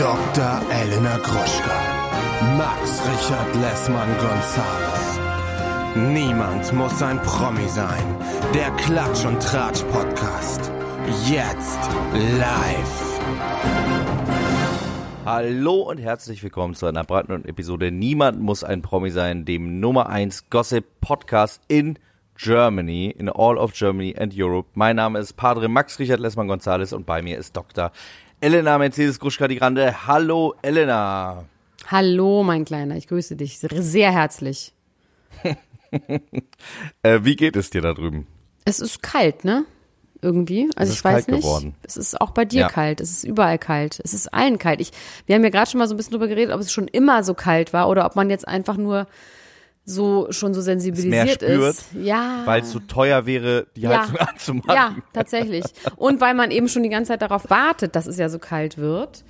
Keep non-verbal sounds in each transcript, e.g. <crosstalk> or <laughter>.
Dr. Elena Gruschka. Max Richard Lessmann Gonzales. Niemand muss ein Promi sein. Der Klatsch und Tratsch Podcast. Jetzt live. Hallo und herzlich willkommen zu einer brandneuen Episode Niemand muss ein Promi sein, dem Nummer 1 Gossip Podcast in Germany, in all of Germany and Europe. Mein Name ist Padre Max Richard Lessmann Gonzales und bei mir ist Dr. Elena Mercedes Gruschka die Grande. Hallo Elena. Hallo, mein Kleiner, ich grüße dich sehr herzlich. <laughs> äh, wie geht es dir da drüben? Es ist kalt, ne? Irgendwie. Also es ich weiß kalt nicht. Geworden. Es ist auch bei dir Ja. kalt. Es ist überall kalt. Es ist allen kalt. Ich, wir haben ja gerade schon mal so ein bisschen drüber geredet, ob es schon immer so kalt war oder ob man jetzt einfach nur so schon so sensibilisiert spürt, ist. Ja. Weil es so teuer wäre, die Ja. Heizung <laughs> anzumachen. ja, tatsächlich. Und weil man eben schon die ganze Zeit darauf wartet, dass es ja so kalt wird.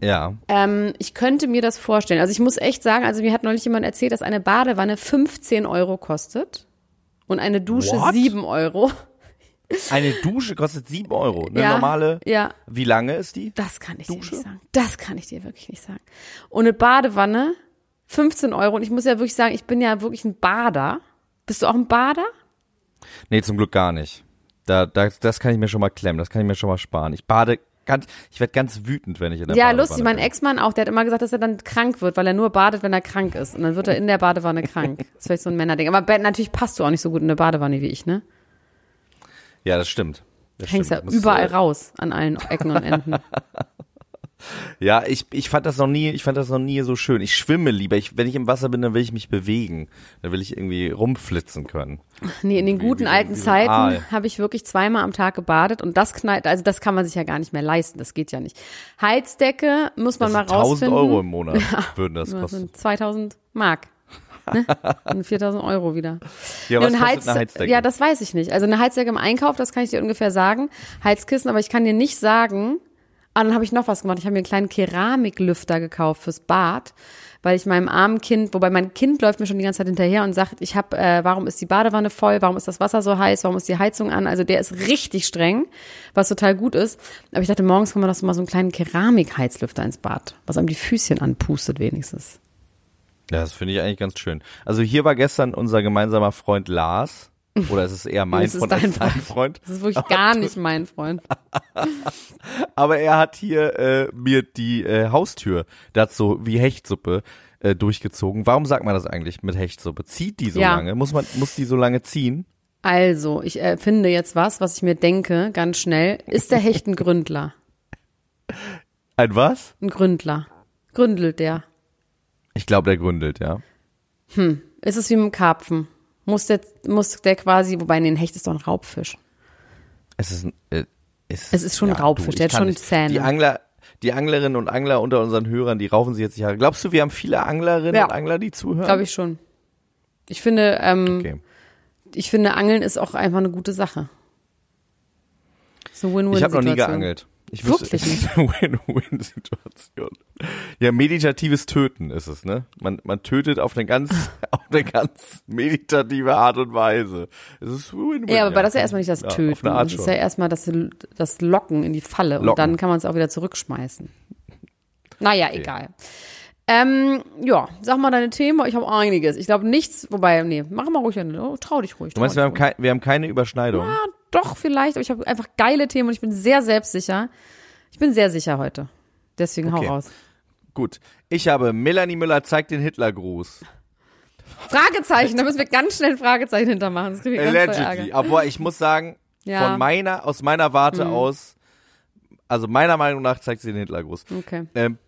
Ja. Ähm, ich könnte mir das vorstellen. Also ich muss echt sagen, also mir hat neulich jemand erzählt, dass eine Badewanne 15 Euro kostet und eine Dusche What? 7 Euro. Eine Dusche kostet 7 Euro. Eine Ja, normale. ja. Wie lange ist die? Das kann ich dir Dusche? nicht sagen. Das kann ich dir wirklich nicht sagen. Und eine Badewanne 15 Euro. Und ich muss ja wirklich sagen, ich bin ja wirklich ein Bader. Bist du auch ein Bader? Nee, zum Glück gar nicht. Da, da, das kann ich mir schon mal klemmen, das kann ich mir schon mal sparen. Ich bade ganz, ich werde ganz wütend, wenn ich in der Ja, Badewanne lustig. Mein bin. Ex-Mann auch, der hat immer gesagt, dass er dann krank wird, weil er nur badet, wenn er krank ist. Und dann wird er in der Badewanne krank. <laughs> Das ist vielleicht so ein Männerding. Aber Ben, natürlich passt du auch nicht so gut in eine Badewanne wie ich, ne? Ja, das stimmt. Das Hängst ja stimmt. Muss, überall raus an allen Ecken und Enden. <laughs> Ja, ich, ich fand das noch nie, ich fand das noch nie so schön. Ich schwimme lieber. Ich, wenn ich im Wasser bin, dann will ich mich bewegen. Dann will ich irgendwie rumflitzen können. Nee, in den Wie- guten wie alten wie. Zeiten habe ich wirklich zweimal am Tag gebadet und das knallt, also das kann man sich ja gar nicht mehr leisten, das geht ja nicht. Heizdecke muss man Das mal sind 1000 rausfinden. Euro im Monat <laughs> würden das kosten. sind 2000 Mark. Ne? Und 4000 Euro wieder. Ja, was Heiz- eine Heizdecke? Ja, das weiß ich nicht. Also eine Heizdecke im Einkauf, das kann ich dir ungefähr sagen. Heizkissen, aber ich kann dir nicht sagen. Ah, dann habe ich noch was gemacht. Ich habe mir einen kleinen Keramiklüfter gekauft fürs Bad, weil ich meinem armen Kind, wobei mein Kind läuft mir schon die ganze Zeit hinterher und sagt, ich habe, äh, warum ist die Badewanne voll, warum ist das Wasser so heiß, warum ist die Heizung an? Also der ist richtig streng, was total gut ist. Aber ich dachte, morgens kann man doch so mal so einen kleinen Keramikheizlüfter ins Bad, was einem die Füßchen anpustet wenigstens. Ja, das finde ich eigentlich ganz schön. Also hier war gestern unser gemeinsamer Freund Lars. Oder ist es eher mein Freund als dein Freund? Das ist wirklich gar nicht <laughs> mein Freund. Aber er hat hier äh, mir die äh, Haustür, so wie Hechtsuppe äh, durchgezogen. Warum sagt man das eigentlich mit Hechtsuppe? Zieht die so Ja. lange? Muss man, muss die so lange ziehen? Also, ich äh, finde jetzt was, was ich mir denke, ganz schnell. Ist der Hecht ein Gründler? <laughs> Ein was? Ein Gründler. Gründelt der? Ich glaube, der gründelt, ja. Ist es wie mit dem Karpfen? Muss der, muss der quasi, wobei, nee, ein Hecht ist doch ein Raubfisch. Es ist, ein, äh, es, Es ist schon ein Raubfisch, ich der hat schon nicht. Zähne. Die Angler, die Anglerinnen und Angler unter unseren Hörern, die raufen sich jetzt nicht. Glaubst du, wir haben viele Anglerinnen Ja. und Angler, die zuhören? Glaube ich schon. Ich finde, ähm, Okay. ich finde, Angeln ist auch einfach eine gute Sache. So Win-Win. Ich habe noch nie geangelt. Ich Wirklich wüsste, ist eine Win-Win-Situation. Ja, meditatives Töten ist es, ne? Man, man tötet auf eine ganz, <laughs> auf eine ganz meditative Art und Weise. Es ist Win-Win. Ja, aber das ist ja erstmal nicht das Ja, Töten. Das ist ja erstmal das, das Locken in die Falle und Locken. dann kann man es auch wieder zurückschmeißen. Naja, egal. Ähm, ja, sag mal deine Themen. Ich habe einiges. Ich glaube nichts, wobei, nee, mach mal ruhig. Oh, trau dich ruhig. Du meinst, trau wir dich haben, ruhig. kein, wir haben keine Überschneidung? Ja, doch, vielleicht, aber ich habe einfach geile Themen und ich bin sehr selbstsicher. Ich bin sehr sicher heute. Deswegen Okay. hau raus. Gut. Ich habe Melanie Müller zeigt den Hitlergruß. Fragezeichen, da müssen wir ganz schnell ein Fragezeichen hintermachen. Das Allegedly. Aber ich muss sagen, Ja. Mhm. von meiner, aus meiner Warte aus, also meiner Meinung nach zeigt sie den Hitlergruß. Okay. Ähm,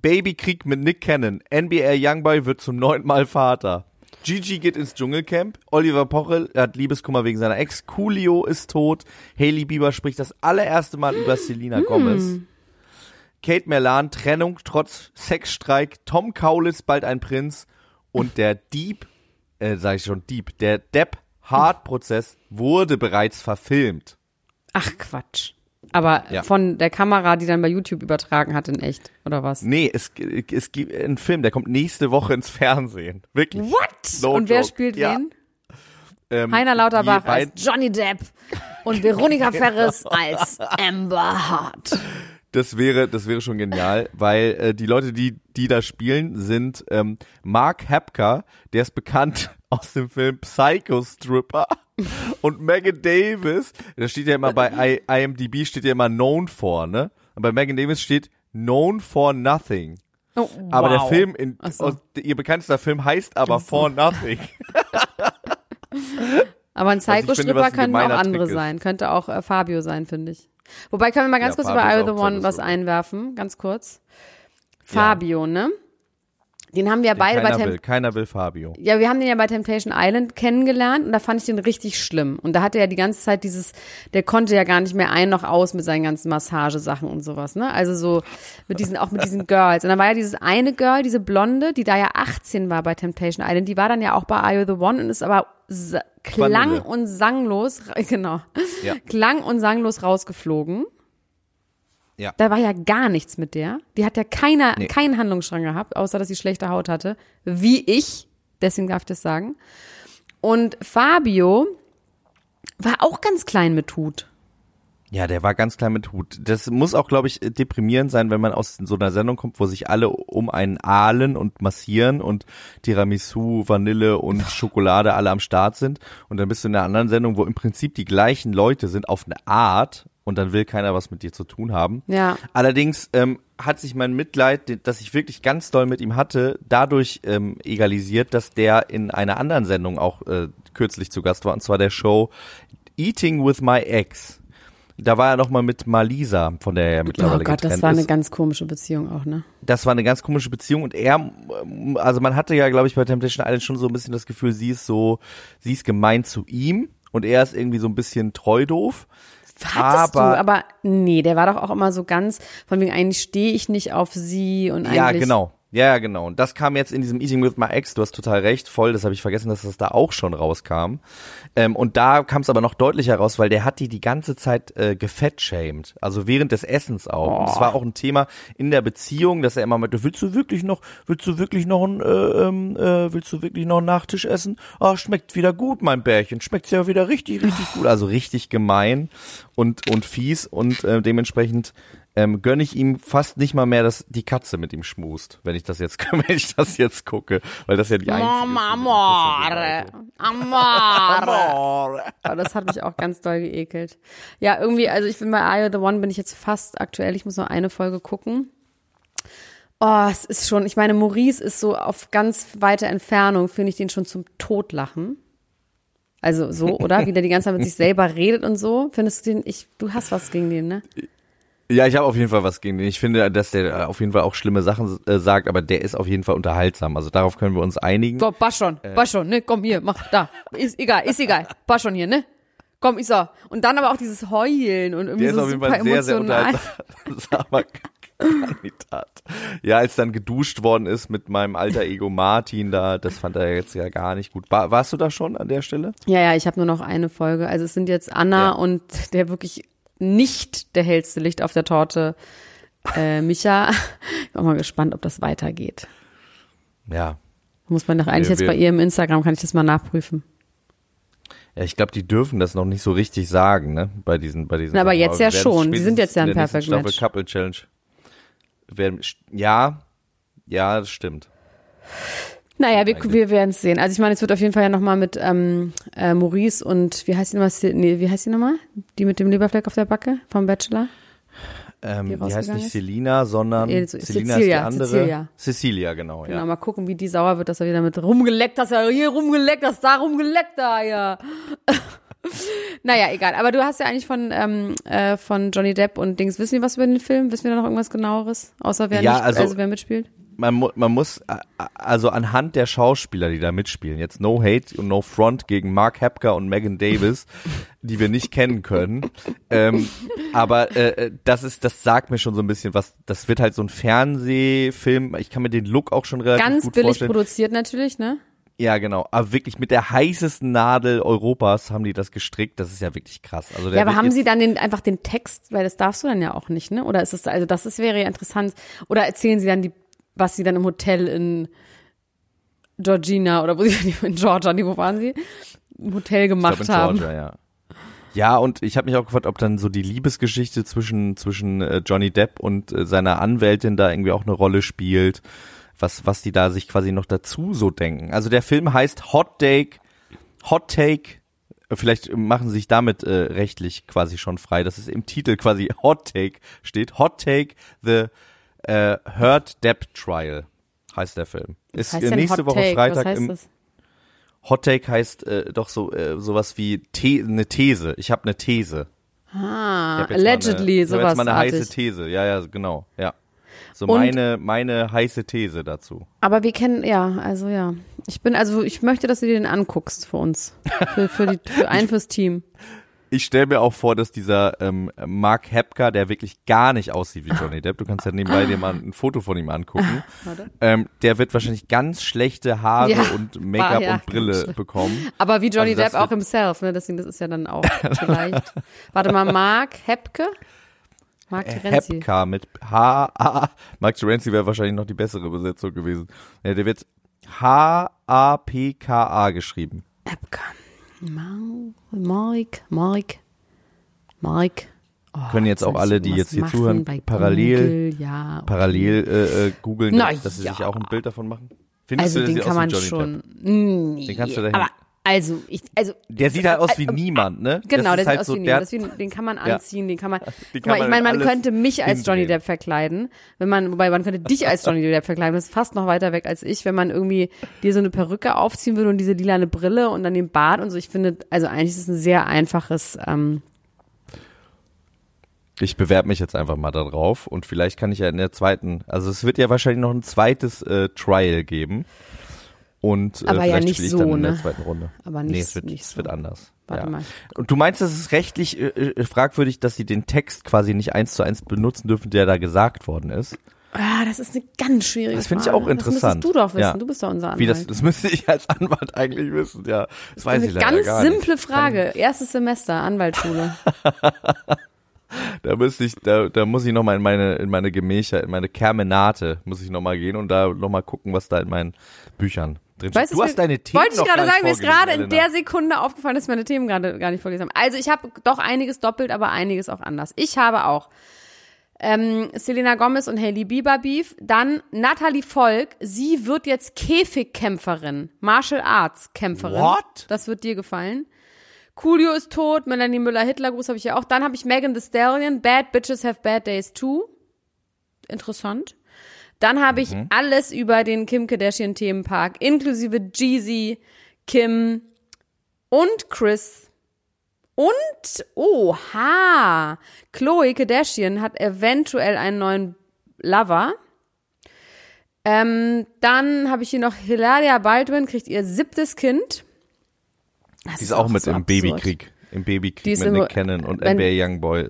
Babykrieg mit Nick Cannon. NBA Youngboy wird zum neunten Mal Vater. Gigi geht ins Dschungelcamp. Oliver Pochel hat Liebeskummer wegen seiner Ex. Coolio ist tot. Hailey Bieber spricht das allererste Mal über Selena Gomez. Kate Merlan, Trennung trotz Sexstreik. Tom Kaulitz, bald ein Prinz. Und der Dieb, äh, sag ich schon, Dieb, der Depp Hart-Prozess wurde bereits verfilmt. Ach Quatsch. Aber Ja. von der Kamera, die dann bei YouTube übertragen hat in echt, oder was? Nee, es, es gibt einen Film, der kommt nächste Woche ins Fernsehen. Wirklich. What? No und wer joke. spielt Ja. wen? Ähm, Heiner Lauterbach als Johnny Depp und Veronika <laughs> Ferres als Amber Hart. Das wäre, das wäre schon genial, weil äh, die Leute, die die da spielen, sind ähm, Mark Hepker, der ist bekannt <laughs> aus dem Film Psycho Stripper <laughs> und Megan Davis, da steht ja immer bei I, IMDb steht ja immer known for, ne? Und bei Megan Davis steht known for nothing. Oh, Aber der wow. Film, in, so. aus- ihr bekanntester Film heißt aber so. For Nothing. <laughs> Aber ein Psycho-Stripper können auch andere Trick ist. sein. Könnte auch äh, Fabio sein, finde ich. Wobei, können wir mal ganz Ja, kurz über Fabio I ist the One was einwerfen? Ganz kurz. Fabio, ne? Den haben wir ja beide bei keiner Temp will, keiner will Fabio. Ja, wir haben den ja bei Temptation Island kennengelernt und da fand ich den richtig schlimm. Und da hatte er ja die ganze Zeit dieses, der konnte ja gar nicht mehr ein noch aus mit seinen ganzen Massagesachen und sowas, ne? Also so mit diesen, auch mit diesen Girls. Und dann war ja dieses eine Girl, diese Blonde, die da ja 18 war bei Temptation Island, die war dann ja auch bei Are You the One und ist aber klang Vanille. und sanglos, <laughs> genau, Ja. klang und sanglos rausgeflogen. Ja. Da war ja gar nichts mit der. Die hat ja keiner, Nee. keinen Handlungsstrang gehabt, außer dass sie schlechte Haut hatte. Wie ich. Deswegen darf ich das sagen. Und Fabio war auch ganz klein mit Hut. Ja, der war ganz klein mit Hut. Das muss auch, glaube ich, deprimierend sein, wenn man aus so einer Sendung kommt, wo sich alle um einen ahlen und massieren und Tiramisu, Vanille und Schokolade alle am Start sind. Und dann bist du in einer anderen Sendung, wo im Prinzip die gleichen Leute sind auf eine Art und dann will keiner was mit dir zu tun haben. Ja. Allerdings ähm, hat sich mein Mitleid, das ich wirklich ganz doll mit ihm hatte, dadurch ähm, egalisiert, dass der in einer anderen Sendung auch äh, kürzlich zu Gast war, und zwar der Show Eating with My Ex. Da war er noch mal mit Malisa, von der er Oh mittlerweile Gott, getrennt das war ist. eine ganz komische Beziehung auch, ne? das war eine ganz komische Beziehung und er, ähm, also man hatte ja, glaube ich, bei Temptation Island schon so ein bisschen das Gefühl, sie ist so, sie ist gemein zu ihm und er ist irgendwie so ein bisschen treu doof. Hattest aber, du, aber nee, der war doch auch immer so ganz, von wegen eigentlich stehe ich nicht auf sie und eigentlich. Ja, genau. Ja, genau. Und das kam jetzt in diesem Eating with My Ex, du hast total recht, voll, das habe ich vergessen, dass das da auch schon rauskam. Ähm, und da kam es aber noch deutlicher raus, weil der hat die die ganze Zeit äh, gefettshamed, also während des Essens auch. Und es war auch ein Thema in der Beziehung, dass er immer meinte, willst du wirklich noch, willst du wirklich noch ein, äh, ähm, äh, willst du wirklich noch einen Nachtisch essen? Ah, schmeckt wieder gut, mein Bärchen, schmeckt's ja wieder richtig, richtig gut. Also richtig gemein und und fies und äh, dementsprechend ähm, gönne ich ihm fast nicht mal mehr, dass die Katze mit ihm schmust, wenn ich das jetzt, <laughs> wenn ich das jetzt gucke, weil das ja die einzige Mama, amore, amore. Aber das hat mich auch ganz doll geekelt. Ja, irgendwie, also ich bin bei Are the One, bin ich jetzt fast aktuell. Ich muss noch eine Folge gucken. Oh, es ist schon, ich meine, Maurice ist so auf ganz weite Entfernung, finde ich den schon zum Totlachen. Also so, oder? Wie der die ganze Zeit mit sich <laughs> selber redet und so. Findest du den, ich, du hast was gegen den, ne? Ja, ich habe auf jeden Fall was gegen den. Ich finde, dass der äh, auf jeden Fall auch schlimme Sachen äh, sagt, aber der ist auf jeden Fall unterhaltsam. Also darauf können wir uns einigen. So, pass schon, Äh. pass schon, ne? Komm hier, mach da. Ist egal, ist egal. Pass schon hier, ne? Komm, ich so. Und dann aber auch dieses Heulen und irgendwie Der ist so auf jeden Fall sehr, sehr emotional. unterhaltsamer <laughs> Kandidat. Ja, als dann geduscht worden ist mit meinem alter Ego Martin da, das fand er jetzt ja gar nicht gut. War, warst du da schon an der Stelle? Ja, ja, ich habe nur noch eine Folge. Also es sind jetzt Anna Ja. und der wirklich nicht der hellste Licht auf der Torte, äh, Micha. Ich bin auch mal gespannt, ob das weitergeht. Ja. Muss man doch eigentlich Wir- jetzt bei wir- ihr im Instagram, kann ich das mal nachprüfen. Ja, ich glaube, die dürfen das noch nicht so richtig sagen, ne? Bei diesen, bei diesen. Na, aber Sachen. jetzt wir ja schon. Sie sind jetzt ja ein Perfect Staffel Match. Couple Challenge. Werden, ja, ja, das stimmt. Naja, wir, wir werden es sehen. Also ich meine, es wird auf jeden Fall ja nochmal mit ähm, äh, Maurice und wie heißt die nochmal? Nee, wie heißt die nochmal? Die mit dem Leberfleck auf der Backe vom Bachelor? Ähm, Die die heißt nicht ist? Selina, sondern Eh, so- Selina Cecilia, ist die andere. Cecilia. Cecilia, genau, Genau, ja. mal gucken, wie die sauer wird, dass er wieder mit rumgeleckt hast, ja hier rumgeleckt hast, da rumgeleckt, da, ja. <laughs> naja, egal. Aber du hast ja eigentlich von, ähm, äh, von Johnny Depp und Dings, wissen wir was über den Film? Wissen wir da noch irgendwas genaueres? Außer wer Ja, nicht, also- also wer mitspielt? Man, man muss, äh, also anhand der Schauspieler, die da mitspielen, jetzt No Hate und No Front gegen Mark Hepker und Megan Davis, <laughs> die wir nicht kennen können. Ähm, aber äh, das ist, das sagt mir schon so ein bisschen was. Das wird halt so ein Fernsehfilm. Ich kann mir den Look auch schon relativ Ganz gut billig vorstellen. produziert natürlich, ne? Ja, genau. Aber wirklich mit der heißesten Nadel Europas haben die das gestrickt. Das ist ja wirklich krass. Also der Ja, aber haben sie dann den, einfach den Text, weil das darfst du dann ja auch nicht, ne? Oder ist es, also das ist, wäre ja interessant. Oder erzählen sie dann die, was sie dann im Hotel in Georgina oder wo sie <laughs> in Georgia, nee, wo waren sie? Im Hotel ich gemacht glaub, in haben. Georgia, ja. Ja, und ich habe mich auch gefragt, ob dann so die Liebesgeschichte zwischen zwischen äh, Johnny Depp und äh, seiner Anwältin da irgendwie auch eine Rolle spielt, was was die da sich quasi noch dazu so denken. Also der Film heißt Hot Take, Hot Take. äh, Vielleicht machen sie sich damit äh, rechtlich quasi schon frei, dass es im Titel quasi Hot Take steht. Hot Take the äh, Hurt Depp Trial heißt der Film. Ist nächste Woche Take? Freitag im das? Hot Take heißt äh, doch so äh, sowas wie The eine These. Ich habe eine These. Ah, Ich allegedly, eine, ich hab sowas jetzt mal eine heiße. These. Ja, ja, genau. Ja. So Und- meine meine heiße These dazu. Aber wir kennen, ja, also ja. Ich bin, also ich möchte, dass du dir den anguckst für uns. Für, für, die, für <laughs> einen fürs Team. Ich stelle mir auch vor, dass dieser ähm, Mark Hepka, der wirklich gar nicht aussieht wie Johnny Depp, du kannst ja nebenbei dir mal ein Foto von ihm angucken, <laughs> ähm, der wird wahrscheinlich ganz schlechte Haare Ja, und Make-up ja, und Brille bekommen. Aber wie Johnny Also Depp auch himself, ne? Deswegen, das ist ja dann auch vielleicht. <laughs> Warte mal, Mark Hepke? Mark Terenzi. Hepka mit H-A. Mark Terenzi wäre wahrscheinlich noch die bessere Besetzung gewesen. Ja, der wird H-A-P-K-A geschrieben. Hepke. Mar- Mark, Mark, Mark. Oh, Können jetzt auch alle, die jetzt hier zuhören, parallel- Google? Ja, okay. Parallel äh, äh, googeln, dass sie ja. sich auch ein Bild davon machen. Findest Also du, den kann man schon. Nee, Den kannst du dahin- aber also ich also Der sieht halt aus wie äh, niemand, ne? Genau, das der ist halt sieht aus so, wie niemand. Deswegen, den kann man Ja. anziehen, den kann man. <laughs> Guck kann mal, ich man meine, man könnte mich als Johnny. Depp verkleiden, wenn man, wobei man könnte dich als Johnny Depp verkleiden. Das ist fast noch weiter weg als ich, wenn man irgendwie dir so eine Perücke aufziehen würde und diese lilane Brille und dann den Bart und so. Ich finde, also eigentlich ist es ein sehr einfaches. Ähm, Ich bewerbe mich jetzt einfach mal darauf und vielleicht kann ich ja in der zweiten, also es wird ja wahrscheinlich noch ein zweites äh, Trial geben. Und äh, Aber ja vielleicht nicht so, dann in der ne? zweiten Runde. Aber nee, nicht- es wird, nicht es so. wird anders. Warte ja. mal. Und du meinst, es ist rechtlich äh, äh, fragwürdig, dass sie den Text quasi nicht eins zu eins benutzen dürfen, der da gesagt worden ist? ah, das ist eine ganz schwierige Das finde ich Frage. auch interessant. Das müsstest du doch wissen. Ja. Du bist doch unser Anwalt. Wie das, das müsste ich als Anwalt eigentlich wissen, ja. Das, weiß eine ich leider ganz gar simple nicht. Frage. Erstes Semester, Anwaltsschule. <laughs> Da müsste ich, da, da muss ich noch mal in meine, in meine Gemächer, in meine Kermenate muss ich noch mal gehen und da noch mal gucken, was da in meinen Büchern drin. Weißt Du hast deine Themen Wollte ich gerade sagen, mir ist gerade in der Sekunde aufgefallen, dass meine Themen gerade gar nicht vorgelesen haben. Also ich habe doch einiges doppelt, aber einiges auch anders. Ich habe auch ähm, Selena Gomez und Hailey Bieber Beef. Dann Natalie Volk. Sie wird jetzt Käfigkämpferin, Martial Arts Kämpferin. What? Das wird dir gefallen. Coolio ist tot, Melanie Müller Hitlergruß habe ich ja auch. Dann habe ich Megan Thee Stallion, Bad Bitches Have Bad Days Too. Interessant. Dann habe ich alles über den Kim Kardashian Themenpark, inklusive Jeezy, Kim und Chris. Und, oha, Chloe Kardashian hat eventuell einen neuen Lover. Ähm, dann habe ich hier noch Hilaria Baldwin, kriegt ihr siebtes Kind. Das Die ist auch mit so im absurd. Babykrieg. Im Babykrieg mit Nick Cannon und NBA Youngboy.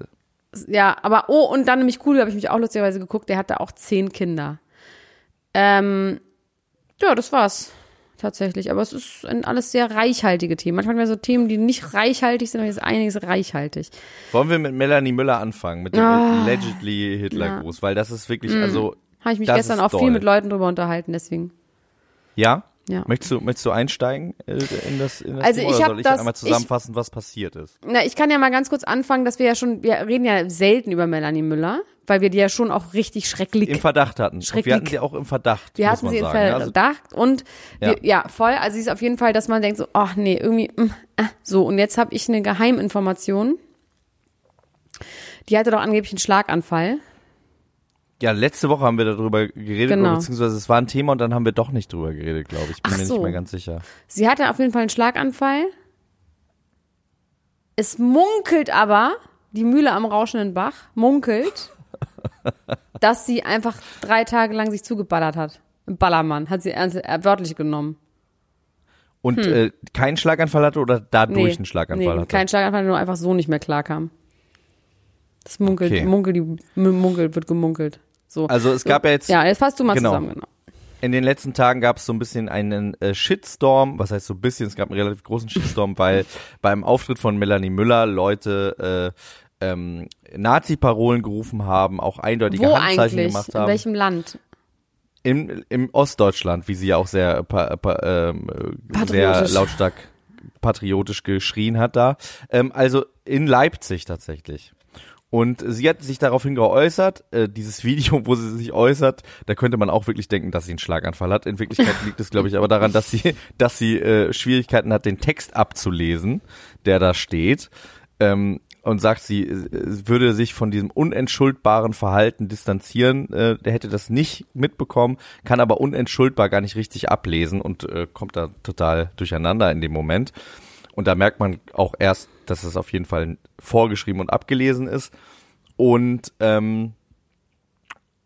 Ja, aber oh, und dann nämlich cool, habe ich mich auch lustigerweise geguckt, der hatte auch zehn Kinder. Ähm, ja, das war's tatsächlich. Aber es ist ein alles sehr reichhaltige Themen. Manchmal haben wir so Themen, die nicht reichhaltig sind, aber jetzt einiges reichhaltig. Wollen wir mit Melanie Müller anfangen, mit dem Ah, allegedly Hitlergruß, weil das ist wirklich, also, Habe ich mich gestern auch doll. viel mit Leuten drüber unterhalten, deswegen. ja? Ja. Möchtest du, möchtest du einsteigen äh, in das, in das Also Thema, ich oder soll ich das- einmal zusammenfassen, was passiert ist? Na, ich kann ja mal ganz kurz anfangen, dass wir ja schon, wir reden ja selten über Melanie Müller, weil wir die ja schon auch richtig schrecklich Im Verdacht hatten. Schrecklich. wir hatten sie auch im Verdacht, Wir hatten sie sagen. Also, Verdacht und Ja. wir, ja. voll. Also sie ist auf jeden Fall, dass man denkt so, ach nee, irgendwie mm, äh, so. Und jetzt habe ich eine Geheiminformation. Die hatte doch angeblich einen Schlaganfall. Ja, letzte Woche haben wir darüber geredet, Genau. beziehungsweise es war ein Thema und dann haben wir doch nicht drüber geredet, glaube ich. Ich bin Ach mir so. nicht mehr ganz sicher. Sie hatte auf jeden Fall einen Schlaganfall. Es munkelt aber, die Mühle am rauschenden Bach munkelt, <laughs> dass sie einfach drei Tage lang sich zugeballert hat. Ein Ballermann, hat sie ernst, äh, wörtlich genommen. Und äh, keinen Schlaganfall hatte oder dadurch einen Schlaganfall Hm. nee, hatte? kein Schlaganfall, nur einfach so nicht mehr klarkam. Das munkelt, Okay. munkelt, die, munkelt, wird gemunkelt. So. Also es gab ja jetzt Ja, jetzt fasst du mal Genau. zusammen, genau. in den letzten Tagen gab es so ein bisschen einen äh, Shitstorm, was heißt so ein bisschen, es gab einen relativ großen Shitstorm, weil <laughs> beim Auftritt von Melanie Müller Leute äh, ähm, Nazi-Parolen gerufen haben, auch eindeutige Wo Handzeichen eigentlich? gemacht In haben. welchem Land? Im, Im Ostdeutschland, wie sie ja auch sehr, pa, pa, ähm, äh, sehr lautstark patriotisch geschrien hat da. Ähm, also in Leipzig tatsächlich. Und sie hat sich daraufhin geäußert, äh, dieses <laughs> Video, wo sie sich äußert, da könnte man auch wirklich denken, dass sie einen Schlaganfall hat. In Wirklichkeit <laughs> liegt es, glaube ich, aber daran, dass sie, dass sie äh, Schwierigkeiten hat, den Text abzulesen, der da steht. Ähm, und sagt, sie äh, würde sich von diesem unentschuldbaren Verhalten distanzieren. Äh, der hätte das nicht mitbekommen, kann aber unentschuldbar gar nicht richtig ablesen und äh, kommt da total durcheinander in dem Moment. Und da merkt man auch erst, dass es auf jeden Fall vorgeschrieben und abgelesen ist. Und ähm,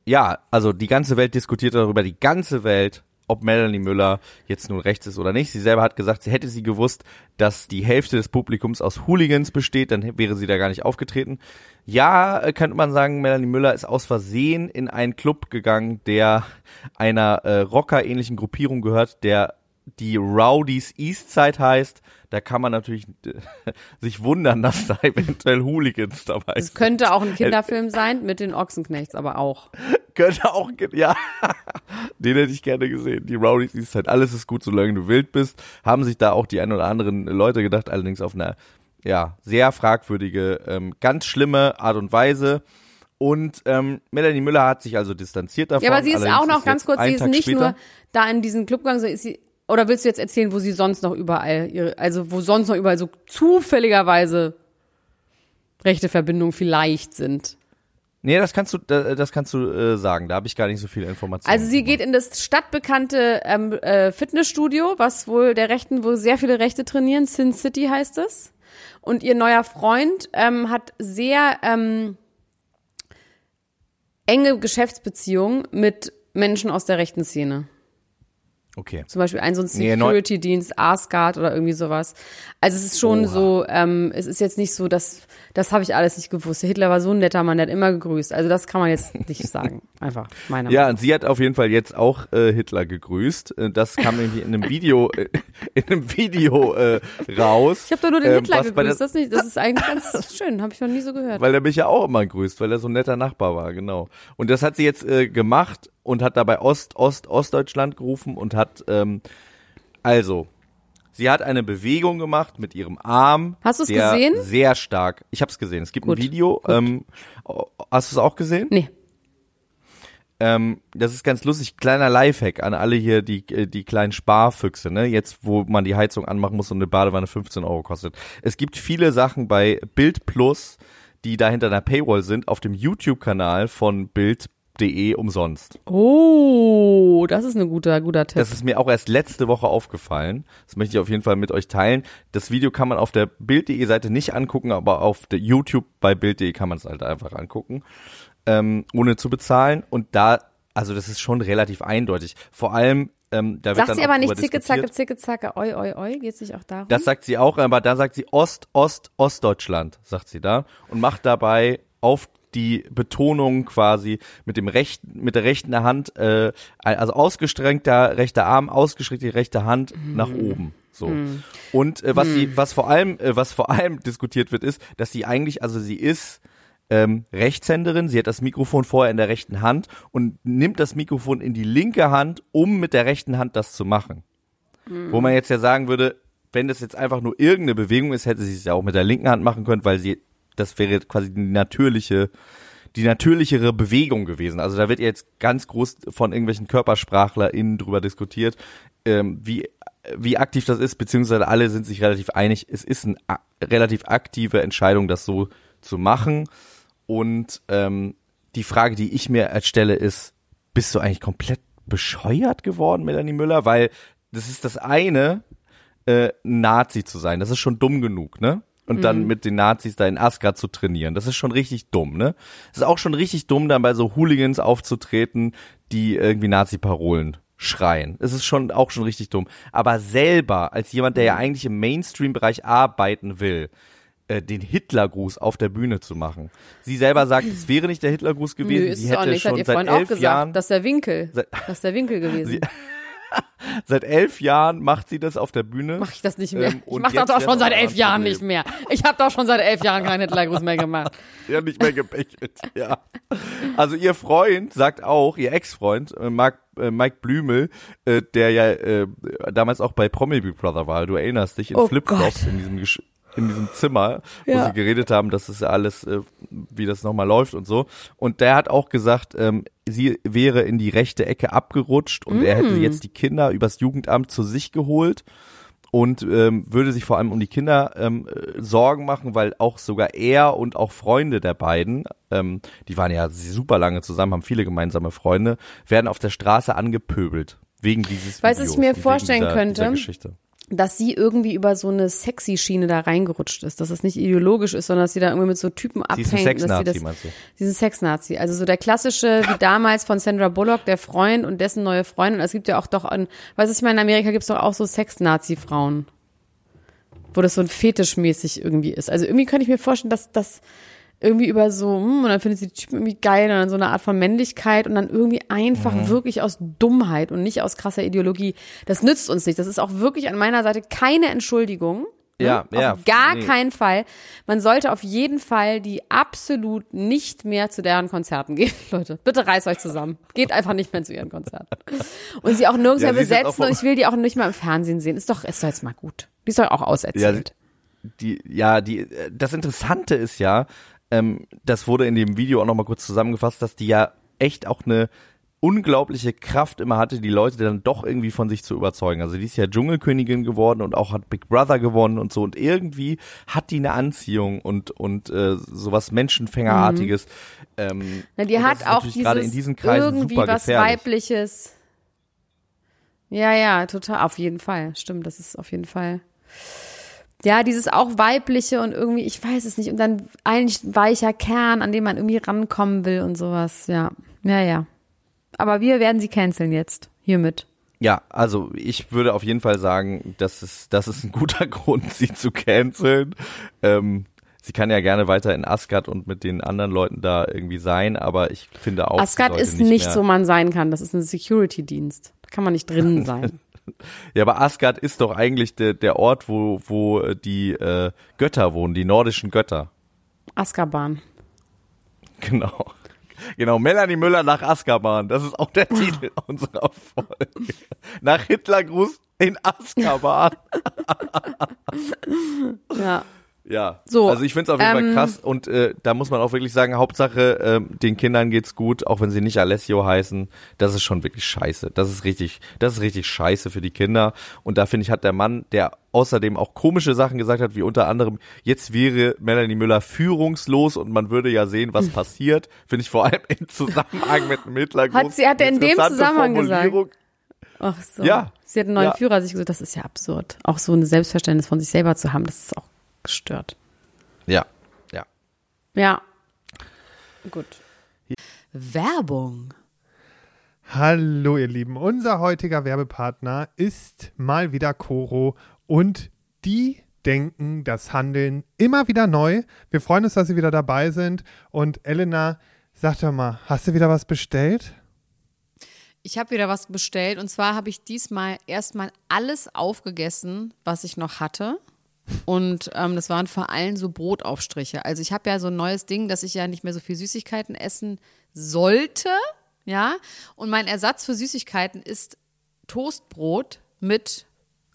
ja, also die ganze Welt diskutiert darüber, die ganze Welt, ob Melanie Müller jetzt nun rechts ist oder nicht. Sie selber hat gesagt, sie hätte sie gewusst, dass die Hälfte des Publikums aus Hooligans besteht, dann wäre sie da gar nicht aufgetreten. Ja, äh, könnte man sagen, Melanie Müller ist aus Versehen in einen Club gegangen, der einer äh, Rocker-ähnlichen Gruppierung gehört, der die Rowdies Eastside heißt, da kann man natürlich äh, <laughs> sich wundern, dass da eventuell Hooligans dabei Es sind. könnte auch ein Kinderfilm sein, mit den Ochsenknechts aber auch. <laughs> Könnte auch, ja, <laughs> den hätte ich gerne gesehen. Die Rowdies Eastside, alles ist gut, solange du wild bist. Haben sich da auch die ein oder anderen Leute gedacht, allerdings auf eine, ja, sehr fragwürdige, ähm, ganz schlimme Art und Weise. Und ähm, Melanie Müller hat sich also distanziert davon. Ja, aber sie ist Allerdings auch noch ist ganz kurz, sie ist nicht später, nur da in diesen Club gegangen, sondern ist sie, oder willst du jetzt erzählen, wo sie sonst noch überall, ihre, also wo sonst noch überall so zufälligerweise rechte Verbindungen vielleicht sind? Nee, das kannst du, da- das kannst du äh, sagen. Da habe ich gar nicht so viele Informationen. Also sie geht in das stadtbekannte ähm, äh, Fitnessstudio, was wohl der Rechten, wo sehr viele Rechte trainieren, Sin City heißt es. Und ihr neuer Freund ähm, hat sehr ähm, enge Geschäftsbeziehungen mit Menschen aus der rechten Szene. Okay. Zum Beispiel ein so ein Security-Dienst, Asgard oder irgendwie sowas. Also es ist schon Oha. so, ähm, es ist jetzt nicht so, dass, das habe ich alles nicht gewusst. Hitler war so ein netter Mann, der hat immer gegrüßt. Also das kann man jetzt <laughs> nicht sagen. Einfach, meiner Ja, Meinung und sie hat auf jeden Fall jetzt auch äh, Hitler gegrüßt. Äh, Das kam nämlich in einem Video, <laughs> äh, in einem Video äh, raus. Ich habe doch nur den ähm, Hitler gegrüßt, das, nicht, das ist eigentlich ganz <laughs> schön, habe ich noch nie so gehört. Weil er mich ja auch immer grüßt, weil er so ein netter Nachbar war, genau. Und das hat sie jetzt äh, gemacht und hat dabei Ost, Ost, Ostdeutschland gerufen und hat, ähm, also, sie hat eine Bewegung gemacht mit ihrem Arm. Hast du's der gesehen? Sehr stark. Ich habe es gesehen. Es gibt Gut, ein Video. Ähm, hast du es auch gesehen? nee. Ähm, das ist ganz lustig. Kleiner Lifehack an alle hier, die, die kleinen Sparfüchse, ne? Jetzt, wo man die Heizung anmachen muss und eine Badewanne 15 Euro kostet. Es gibt viele Sachen bei Bild Plus, die da hinter einer Paywall sind, auf dem YouTube-Kanal von Bild.de umsonst. Oh, das ist ein guter, guter Tipp. Das ist mir auch erst letzte Woche aufgefallen. Das möchte ich auf jeden Fall mit euch teilen. Das Video kann man auf der Bild.de Seite nicht angucken, aber auf der YouTube bei Bild.de kann man es halt einfach angucken, ähm, ohne zu bezahlen. Und da, also das ist schon relativ eindeutig. Vor allem, ähm, da wird Sagt dann sie aber nicht zicke, zacke, zicke, zacke, oi, oi, oi, geht's nicht auch darum? Das sagt sie auch, aber da sagt sie Ost, Ost, Ostdeutschland, sagt sie da und macht dabei auf die Betonung quasi mit dem rechten, mit der rechten Hand, äh, also ausgestreckter rechter Arm, ausgestreckte rechte Hand nach oben. So. Und äh, was sie, was vor allem, äh, was vor allem diskutiert wird, ist, dass sie eigentlich, also sie ist ähm, Rechtshänderin, sie hat das Mikrofon vorher in der rechten Hand und nimmt das Mikrofon in die linke Hand, um mit der rechten Hand das zu machen. Wo man jetzt ja sagen würde, wenn das jetzt einfach nur irgendeine Bewegung ist, hätte sie es ja auch mit der linken Hand machen können, weil sie, das wäre quasi die natürliche, die natürlichere Bewegung gewesen. Also da wird jetzt ganz groß von irgendwelchen KörpersprachlerInnen drüber diskutiert, ähm, wie, wie aktiv das ist, beziehungsweise alle sind sich relativ einig, es ist eine relativ aktive Entscheidung, das so zu machen. Und ähm, die Frage, die ich mir stelle, ist, bist du eigentlich komplett bescheuert geworden, Melanie Müller? Weil das ist das eine, äh, Nazi zu sein. Das ist schon dumm genug, ne? Und dann mit den Nazis da in Asgard zu trainieren. Das ist schon richtig dumm, ne? Es ist auch schon richtig dumm, dann bei so Hooligans aufzutreten, die irgendwie Nazi-Parolen schreien. Es ist schon auch schon richtig dumm. Aber selber, als jemand, der ja eigentlich im Mainstream-Bereich arbeiten will, äh, den Hitlergruß auf der Bühne zu machen. Sie selber sagt, es wäre nicht der Hitlergruß Nö, gewesen. ist Sie es auch hätte nicht, hat schon ihr seit Freund auch elf gesagt. Jahren Das ist der Winkel. Das ist der Winkel <laughs> gewesen. Sie- <laughs> Seit elf Jahren macht sie das auf der Bühne. Mach ich das nicht mehr. Ähm, ich mach das doch schon seit elf Jahren nicht mehr. Ich habe doch schon seit elf Jahren keinen Hitlergruß mehr gemacht. <laughs> Ja, nicht mehr gebechelt, <laughs> ja. Also ihr Freund sagt auch, ihr Ex-Freund, äh, äh, Mike Blümel, äh, der ja äh, damals auch bei Promi Big Brother war. Du erinnerst dich in Oh Flipflops in diesem Gesch in diesem Zimmer, wo Ja. sie geredet haben, dass es ja alles, äh, wie das nochmal läuft und so. Und der hat auch gesagt, ähm, sie wäre in die rechte Ecke abgerutscht und er Mm. hätte jetzt die Kinder übers Jugendamt zu sich geholt und ähm, würde sich vor allem um die Kinder ähm, äh, Sorgen machen, weil auch sogar er und auch Freunde der beiden, ähm, die waren ja super lange zusammen, haben viele gemeinsame Freunde, werden auf der Straße angepöbelt wegen dieses was ich Videos mir und wegen vorstellen dieser, könnte? Dieser. Dass sie irgendwie über so eine sexy Schiene da reingerutscht ist, dass es nicht ideologisch ist, sondern dass sie da irgendwie mit so Typen Sie ist ein abhängt. dass sie Sexnazi, das, meinst du? Sie ist ein Sexnazi. Also so der klassische, wie damals von Sandra Bullock, der Freund und dessen neue Freundin. Es gibt ja auch doch an, weißt du, ich meine, in Amerika gibt es doch auch so Sex-Nazi-Frauen. Wo das so ein fetischmäßig irgendwie ist. Also irgendwie könnte ich mir vorstellen, dass das irgendwie über so, hm, und dann findet sie die Typen irgendwie geil und dann so eine Art von Männlichkeit und dann irgendwie einfach Mhm. wirklich aus Dummheit und nicht aus krasser Ideologie. Das nützt uns nicht. Das ist auch wirklich an meiner Seite keine Entschuldigung. Ne? Ja, ja, Auf gar nee. keinen Fall. Man sollte auf jeden Fall die absolut nicht mehr zu deren Konzerten gehen. <laughs> Leute, bitte reißt euch zusammen. Geht einfach nicht mehr zu ihren Konzerten. Und sie auch nirgends Ja, mehr besetzen und ich will die auch nicht mehr im Fernsehen sehen. Ist doch, ist doch jetzt mal gut. Die ist doch auch auserzählt. die, ja, die, äh, das Interessante ist ja, ähm, das wurde in dem Video auch nochmal kurz zusammengefasst, dass die ja echt auch eine unglaubliche Kraft immer hatte, die Leute dann doch irgendwie von sich zu überzeugen. Also die ist ja Dschungelkönigin geworden und auch hat Big Brother gewonnen und so und irgendwie hat die eine Anziehung und und äh, sowas Menschenfängerartiges. Ähm, Na, die hat auch gerade dieses in diesen Kreisen irgendwie was weibliches. Ja, ja, total, auf jeden Fall. Stimmt, das ist auf jeden Fall. Ja, dieses auch weibliche und irgendwie, ich weiß es nicht, und dann eigentlich ein weicher Kern, an dem man irgendwie rankommen will und sowas. Ja, ja, ja. Aber wir werden sie canceln jetzt, hiermit. Ja, also ich würde auf jeden Fall sagen, das ist, das ist ein guter <laughs> Grund, sie zu canceln. Ähm, sie kann ja gerne weiter in Asgard und mit den anderen Leuten da irgendwie sein, aber ich finde auch. Asgard ist nicht, mehr, so man sein kann. Das ist ein Security-Dienst. Da kann man nicht drin <laughs> sein. Ja, aber Asgard ist doch eigentlich der, der Ort, wo, wo äh, die äh, Götter wohnen, die nordischen Götter. Azkaban. <laughs> Genau. Genau, Melanie Müller nach Azkaban. Das ist auch der <laughs> Titel unserer Folge. Nach Hitlergruß in Azkaban. <laughs> Ja. Ja, So, also ich finde es auf jeden Fall ähm, krass und äh, da muss man auch wirklich sagen, Hauptsache ähm, den Kindern geht's gut, auch wenn sie nicht Alessio heißen, das ist schon wirklich scheiße. Das ist richtig, das ist richtig scheiße für die Kinder und da finde ich hat der Mann, der außerdem auch komische Sachen gesagt hat, wie unter anderem jetzt wäre Melanie Müller führungslos und man würde ja sehen, was <laughs> passiert, finde ich vor allem im Zusammenhang mit dem Hitlergruß. Hat sie- hat er in dem Zusammenhang gesagt? Ach so. Ja. Sie hat einen neuen Ja. Führer sich gesagt, das ist ja absurd. Auch so ein Selbstverständnis von sich selber zu haben, das ist auch gestört. Ja, ja. Ja. Gut. Werbung. Hallo ihr Lieben, unser heutiger Werbepartner ist mal wieder Coro und die denken das Handeln immer wieder neu. Wir freuen uns, dass Sie wieder dabei sind und Elena, sag doch mal, hast du wieder was bestellt? Ich habe wieder was bestellt und zwar habe ich diesmal erstmal alles aufgegessen, was ich noch hatte. Und ähm, das waren vor allem so Brotaufstriche. Also ich habe ja so ein neues Ding, dass ich ja nicht mehr so viel Süßigkeiten essen sollte. Ja. Und mein Ersatz für Süßigkeiten ist Toastbrot mit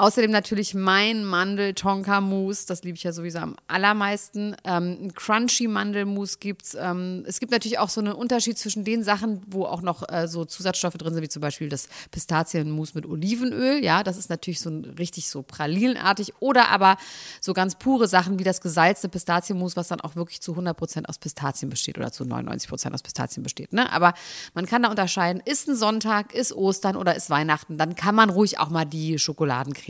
Außerdem natürlich mein Mandel-Tonka-Mousse, das liebe ich ja sowieso am allermeisten. Ähm, ein Crunchy-Mandelmousse gibt's. Ähm, es gibt natürlich auch so einen Unterschied zwischen den Sachen, wo auch noch äh, so Zusatzstoffe drin sind, wie zum Beispiel das Pistazienmousse mit Olivenöl. Ja, das ist natürlich so ein, richtig so pralinenartig. Oder aber so ganz pure Sachen wie das gesalzte Pistazienmousse, was dann auch wirklich zu 100% aus Pistazien besteht oder zu 99% aus Pistazien besteht. Ne? Aber man kann da unterscheiden, ist ein Sonntag, ist Ostern oder ist Weihnachten, dann kann man ruhig auch mal die Schokoladencreme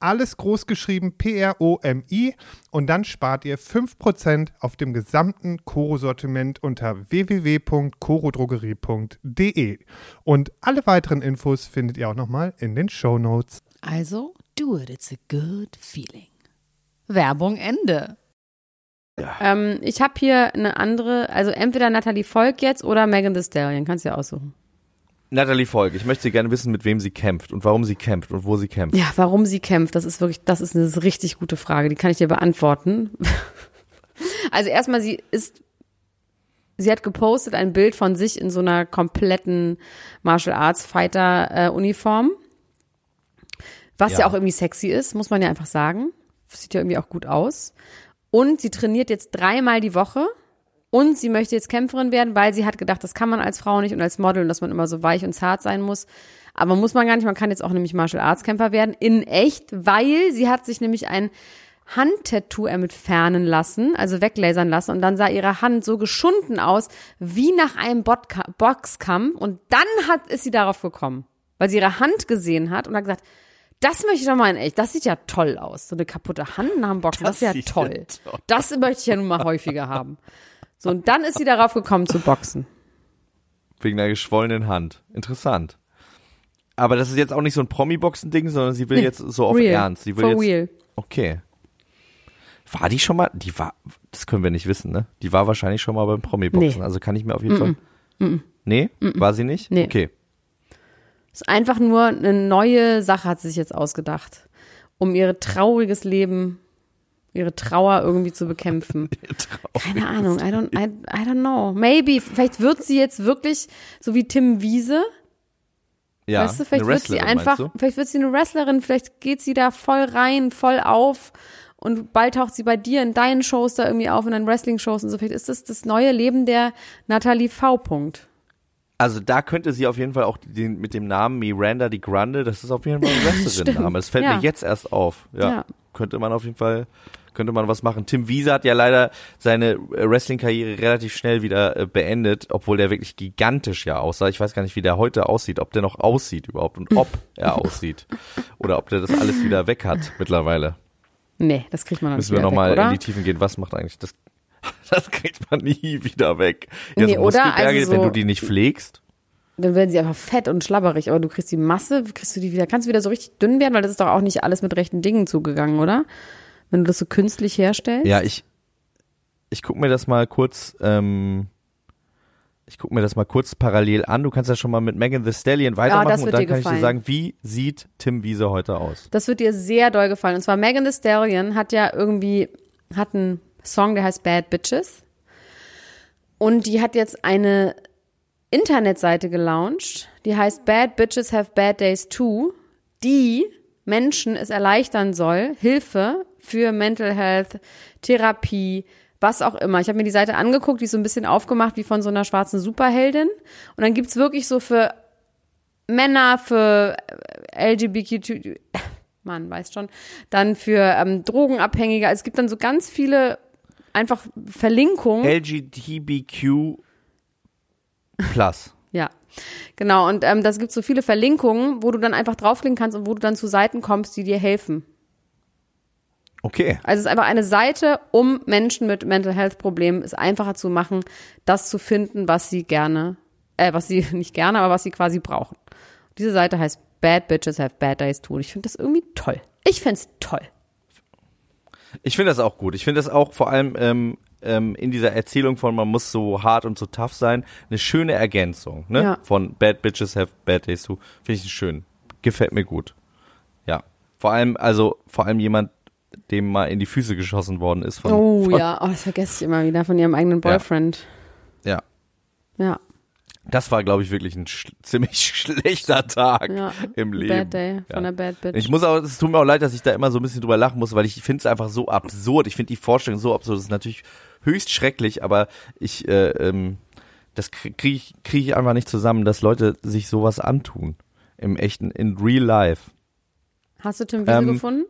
alles groß geschrieben P-R-O-M-I und dann spart ihr 5% auf dem gesamten Koro-Sortiment unter www.korodrogerie.de. Und alle weiteren Infos findet ihr auch nochmal in den Show Notes. Also, do it, it's a good feeling. Werbung Ende. Ähm, ich habe hier eine andere, also entweder Natalie Volk jetzt oder Megan Thee Stallion, kannst du ja aussuchen. Natalie Volk, ich möchte gerne wissen, mit wem sie kämpft und warum sie kämpft und wo sie kämpft. Ja, warum sie kämpft, das ist wirklich, das ist eine richtig gute Frage, die kann ich dir beantworten. <laughs> also erstmal, sie ist, sie hat gepostet ein Bild von sich in so einer kompletten Martial Arts Fighter äh, Uniform, was ja. Ja. auch irgendwie sexy ist, muss man ja einfach sagen. Sieht ja irgendwie auch gut aus. Und sie trainiert jetzt dreimal die Woche. Und sie möchte jetzt Kämpferin werden, weil sie hat gedacht, das kann man als Frau nicht und als Model und dass man immer so weich und zart sein muss. Aber muss man gar nicht, man kann jetzt auch nämlich Martial Arts Kämpfer werden, in echt, weil sie hat sich nämlich ein Handtattoo entfernen lassen, also weglasern lassen und dann sah ihre Hand so geschunden aus, wie nach einem Bodka- Boxkampf und dann hat, ist sie darauf gekommen, weil sie ihre Hand gesehen hat und hat gesagt, das möchte ich doch mal in echt, das sieht ja toll aus, so eine kaputte Hand nach dem Boxen, das, Das ist ja toll. toll Das möchte ich ja nun mal häufiger haben. So, und dann ist sie darauf gekommen zu boxen. Wegen einer geschwollenen Hand. Interessant. Aber das ist jetzt auch nicht so ein Promi-Boxen-Ding, sondern sie will jetzt so auf Real. Ernst. Sie will For jetzt, real. Okay. War die schon mal? Die war, das können wir nicht wissen, ne? Die war wahrscheinlich schon mal beim Promi-Boxen. Nee. Also kann ich mir auf jeden Fall. Nee? War sie nicht? Nee. Okay. Ist einfach nur eine neue Sache hat sie sich jetzt ausgedacht, um ihr trauriges Leben, ihre Trauer irgendwie zu bekämpfen. <laughs> Keine Ahnung, I don't, I, I don't know. Maybe, vielleicht wird sie jetzt wirklich so wie Tim Wiese, Ja. weißt du, vielleicht wird sie einfach, vielleicht wird sie eine Wrestlerin, vielleicht geht sie da voll rein, voll auf und bald taucht sie bei dir in deinen Shows da irgendwie auf, in deinen Wrestling-Shows und so. Vielleicht ist das das neue Leben der Natalie V. Punkt. Also da könnte sie auf jeden Fall auch den, mit dem Namen Miranda die Grande, das ist auf jeden Fall ein <laughs> Wrestlerin-Name. Das fällt Ja. mir jetzt erst auf. Ja. Ja. Könnte man auf jeden Fall, könnte man was machen. Tim Wiese hat ja leider seine äh, Wrestling-Karriere relativ schnell wieder äh, beendet, obwohl der wirklich gigantisch ja aussah. Ich weiß gar nicht, wie der heute aussieht, ob der noch aussieht überhaupt und ob <laughs> er aussieht. Oder ob der das alles wieder weg hat mittlerweile. Nee, das kriegt man noch Müssen nicht wir nochmal in die Tiefen gehen. Was macht eigentlich das? <laughs> Das kriegt man nie wieder weg. Ja, Nee, oder? Also wenn so- du die nicht pflegst. Dann werden sie einfach fett und schlabberig, aber du kriegst die Masse, kriegst du die wieder, kannst du wieder so richtig dünn werden, weil das ist doch auch nicht alles mit rechten Dingen zugegangen, oder? Wenn du das so künstlich herstellst. Ja, ich, ich guck mir das mal kurz, ähm, ich guck mir das mal kurz parallel an. Du kannst ja schon mal mit Megan Thee Stallion weitermachen das und dann kann ich dir sagen, wie sieht Tim Wiese heute aus? Das wird dir sehr doll gefallen. Und zwar Megan Thee Stallion hat ja irgendwie, hat einen Song, der heißt Bad Bitches. Und die hat jetzt eine Internetseite gelauncht, die heißt Bad Bitches Have Bad Days Too, die Menschen es erleichtern soll, Hilfe für Mental Health, Therapie, was auch immer. Ich habe mir die Seite angeguckt, die ist so ein bisschen aufgemacht wie von so einer schwarzen Superheldin. Und dann gibt's wirklich so für Männer, für LGBTQ, man weiß schon, dann für ähm, Drogenabhängige. Also es gibt dann so ganz viele einfach Verlinkungen. LGBTQ Plus. Ja, genau. Und ähm, das gibt so viele Verlinkungen, wo du dann einfach draufklicken kannst und wo du dann zu Seiten kommst, die dir helfen. Okay. Also es ist einfach eine Seite, um Menschen mit Mental Health Problemen es einfacher zu machen, das zu finden, was sie gerne, äh, was sie <laughs> nicht gerne, aber was sie quasi brauchen. Diese Seite heißt Bad Bitches Have Bad Days Too. Und ich finde das irgendwie toll. Ich finde es toll. Ich finde das auch gut. Ich finde das auch vor allem ähm, ähm, in dieser Erzählung von man muss so hart und so tough sein, eine schöne Ergänzung, ne? Ja. Von Bad Bitches Have Bad Days Too. Finde ich schön. Gefällt mir gut. Ja. Vor allem, also vor allem jemand, dem mal in die Füße geschossen worden ist von. Oh von, ja, oh, das vergesse ich immer wieder von ihrem eigenen Boyfriend. Ja. Ja, Das war, glaube ich, wirklich ein sch ziemlich <laughs> schlechter Tag ja. im Leben. Bad Day von Ja. der Bad Bitch. Ich muss auch, es tut mir auch leid, dass ich da immer so ein bisschen drüber lachen muss, weil ich finde es einfach so absurd. Ich finde die Vorstellung so absurd. Das ist natürlich höchst schrecklich, aber ich, äh, ähm, das kriege ich, krieg ich einfach nicht zusammen, dass Leute sich sowas antun. Im echten, in real life. Hast du Tim Wiese Ähm, gefunden?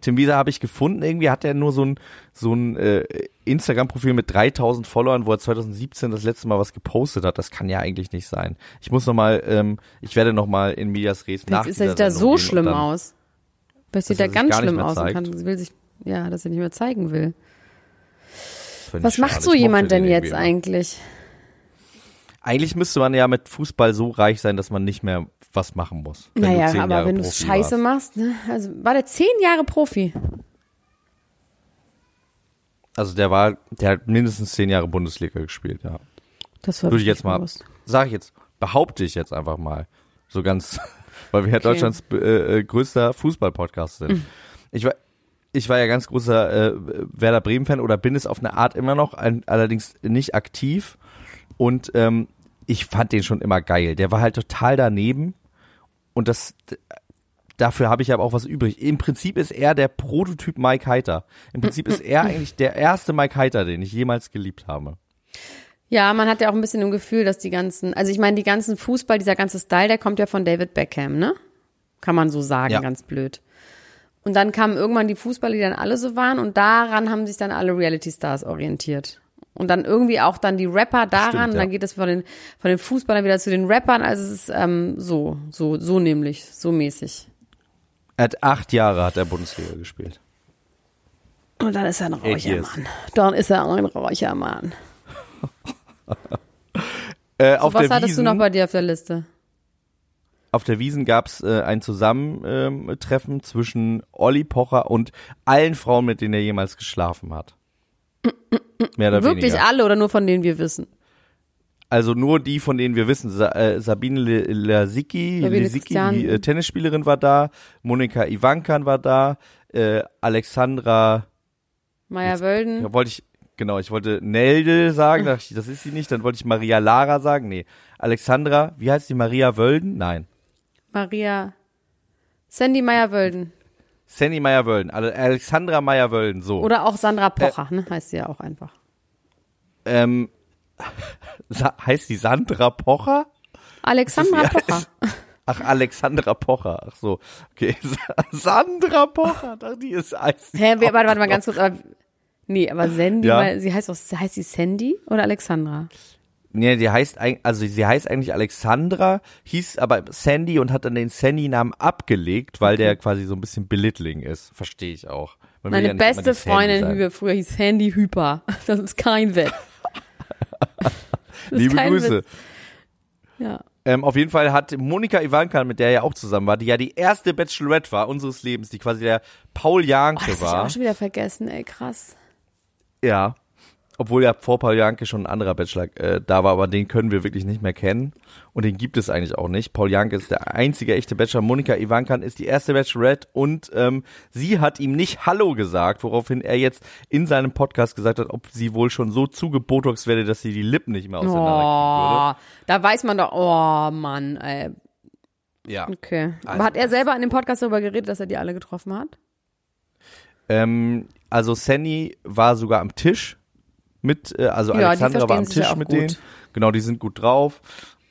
Tim Wieser habe ich gefunden, irgendwie hat er nur so ein, so ein äh, Instagram-Profil mit 3000 Followern, wo er 2017 das letzte Mal was gepostet hat. Das kann ja eigentlich nicht sein. Ich muss nochmal, ähm, ich werde nochmal in Medias Res nach ist er sieht da so schlimm dann- aus. Das sieht da ganz schlimm aus und kann, will sich, ja, dass er nicht mehr zeigen will. Was macht schade. so Ich jemand denn den jetzt eigentlich? Eigentlich müsste man ja mit Fußball so reich sein, dass man nicht mehr was machen muss. wenn du Naja, aber Jahre wenn du Profi Scheiße warst. machst, ne? Also war der zehn Jahre Profi. Also der war, der hat mindestens zehn Jahre Bundesliga gespielt, ja. Das war Würde ich jetzt mal, bewusst. sag ich jetzt, behaupte ich jetzt einfach mal. So ganz, <laughs> weil wir ja Okay. Deutschlands äh, äh, größter Fußball-Podcast sind. Ich war, ich war ja ganz großer äh, Werder Bremen-Fan oder bin es auf eine Art immer noch, ein, allerdings nicht aktiv. Und ähm, ich fand den schon immer geil. Der war halt total daneben. Und das, dafür habe ich aber auch was übrig. Im Prinzip ist er der Prototyp Mike Heiter. Im Prinzip ist er <laughs> eigentlich der erste Mike Heiter, den ich jemals geliebt habe. Ja, man hat ja auch ein bisschen im Gefühl, dass die ganzen, also ich meine, die ganzen Fußball, dieser ganze Style, der kommt ja von David Beckham, ne? Kann man so sagen, Ja. ganz blöd. Und dann kamen irgendwann die Fußballer, die dann alle so waren und daran haben sich dann alle Reality Stars orientiert. Und dann irgendwie auch dann die Rapper daran, Stimmt, ja. dann geht es von den, von den Fußballern wieder zu den Rappern, also es ist ähm, so, so, so nämlich, so mäßig. Er hat acht Jahre hat er Bundesliga gespielt. Und dann ist er ein Eight reicher years. Mann. Dann ist er ein reicher Mann. <laughs> Äh, So, was hattest Wiesen, du noch bei dir auf der Liste? auf der Wiesen gab's äh, ein Zusammentreffen zwischen Olli Pocher und allen Frauen, mit denen er jemals geschlafen hat. Mehr oder Wirklich weniger. alle oder nur von denen wir wissen? Also nur die, von denen wir wissen. Sa äh, Sabine Le Lasicki, Christian. die äh, Tennisspielerin war da, Monika Ivankan war da, äh, Alexandra, Maya Jetzt- Wölden? ja, wollte ich, genau, ich wollte Nelde sagen, dachte ich, das ist sie nicht, dann wollte ich Maria Lara sagen, nee, Alexandra, wie heißt die, Maria Wölden? Nein. Maria. Sandy Meyer-Wölden. Sandy Meyer-Wölden, Ale- Alexandra Meyer-Wölden, so. Oder auch Äh, Sandra Pocher, ne? Heißt sie ja auch einfach. ähm, <laughs> heißt die Sandra Pocher? Alexandra Ja, Pocher. ist- <laughs> Ach, Alexandra Pocher, ach so. Okay, <laughs> Sandra Pocher, die ist heißt Hä, warte, warte mal ganz kurz. Aber, nee, aber Sandy, Ja. weil sie heißt auch, heißt sie Sandy oder Alexandra? Nee, die heißt also sie heißt eigentlich Alexandra, hieß aber Sandy und hat dann den Sandy-Namen abgelegt, weil der quasi so ein bisschen belittling ist. Verstehe ich auch. Man Meine ja beste Freundin früher hieß Sandy Hyper. <laughs> Das ist kein Witz. <laughs> Das Liebe Grüße. Witz. Ja. Ähm, auf jeden Fall hat Monika Ivanka, mit der er ja auch zusammen war, die ja die erste Bachelorette war unseres Lebens, die quasi der Paul Oh, Janke das hab ich war. auch schon wieder vergessen, ey, krass. Ja. Obwohl ja vor Paul Janke schon ein anderer Bachelor äh, da war, aber den können wir wirklich nicht mehr kennen. Und den gibt es eigentlich auch nicht. Paul Janke ist der einzige echte Bachelor. Monika Ivankan ist die erste Bachelorette und ähm, sie hat ihm nicht Hallo gesagt, woraufhin er jetzt in seinem Podcast gesagt hat, ob sie wohl schon so zugebotox werde, dass sie die Lippen nicht mehr auseinander Oh, da weiß man doch, oh Mann, ey. würde. Ja. Okay. Also hat er selber in dem Podcast darüber geredet, dass er die alle getroffen hat? Ähm, also Sandy war sogar am Tisch mit, äh, also Ja, Alexandra war am Tisch mit gut. denen. Genau, die sind gut drauf.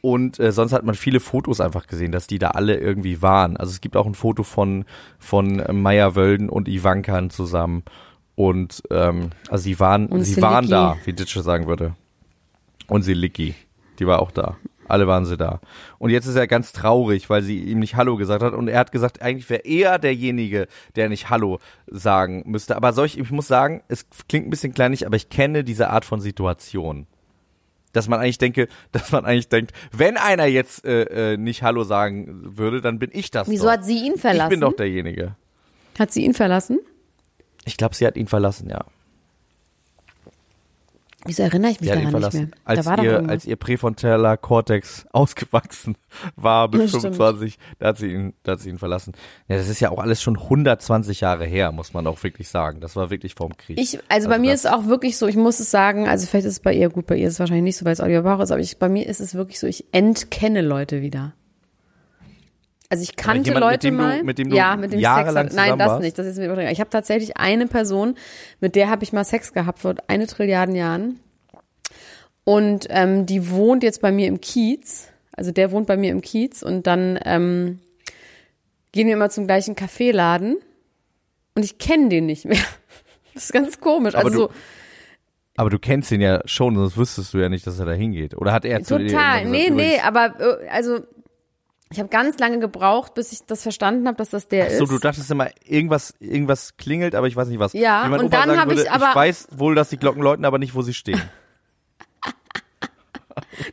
Und äh, sonst hat man viele Fotos einfach gesehen, dass die da alle irgendwie waren. Also es gibt auch ein Foto von von äh, Maya Wölden und Ivanka zusammen. Und ähm, also sie waren, Und sie waren da, wie Ditsche sagen würde. Und Siliki, die war auch da. Alle waren sie da. Und jetzt ist er ganz traurig, weil sie ihm nicht Hallo gesagt hat. Und er hat gesagt, eigentlich wäre er derjenige, der nicht Hallo sagen müsste. Aber solch, ich muss sagen, es klingt ein bisschen kleinig, aber ich kenne diese Art von Situation. Dass man eigentlich denke, <laughs> dass man eigentlich denkt, wenn einer jetzt äh, äh, nicht Hallo sagen würde, dann bin ich das. Wieso doch. hat sie ihn Ich verlassen? bin doch derjenige. hat sie ihn verlassen? Ich glaube, sie hat ihn verlassen, ja. Wieso erinnere ich mich daran nicht mehr? Als da ihr, als ihr präfrontaler Cortex <laughs> ausgewachsen war mit Ja, stimmt. 25, da hat sie ihn, da hat sie ihn verlassen. Ja, das ist ja auch alles schon 120 Jahre her, muss man auch wirklich sagen. Das war wirklich vorm Krieg. Ich, also, bei mir ist auch wirklich so, ich muss es sagen, also vielleicht ist es bei ihr gut, bei ihr ist es wahrscheinlich nicht so, weil es Oliver Bauch ist, aber ich, bei mir ist es wirklich so, ich entkenne Leute wieder. Also ich kannte jemand, mit Leute du- mal, mit dem du ja, mit dem ich Sex jahrelang hatte. Nein, das warst? nicht, das ist mir übertrieben. Ich habe tatsächlich eine Person, mit der habe ich mal Sex gehabt vor eine Trilliarden Jahren. Und ähm, die wohnt jetzt bei mir im Kiez. Also der wohnt bei mir im Kiez und dann ähm, gehen wir immer zum gleichen Kaffeeladen und ich kenne den nicht mehr. <laughs> Das ist ganz komisch. Aber also du- Aber du kennst ihn ja schon, sonst wüsstest du ja nicht, dass er da hingeht. Oder hat er zu dir Total. Nee, nee, aber äh, also ich habe ganz lange gebraucht, bis ich das verstanden habe, dass das der Ach so, ist. du dachtest immer, irgendwas, irgendwas klingelt, aber ich weiß nicht was. Ja, Wie mein und Opa dann sagen hab ich aber- ich weiß wohl, dass die Glocken läuten, aber nicht, wo sie stehen. <laughs>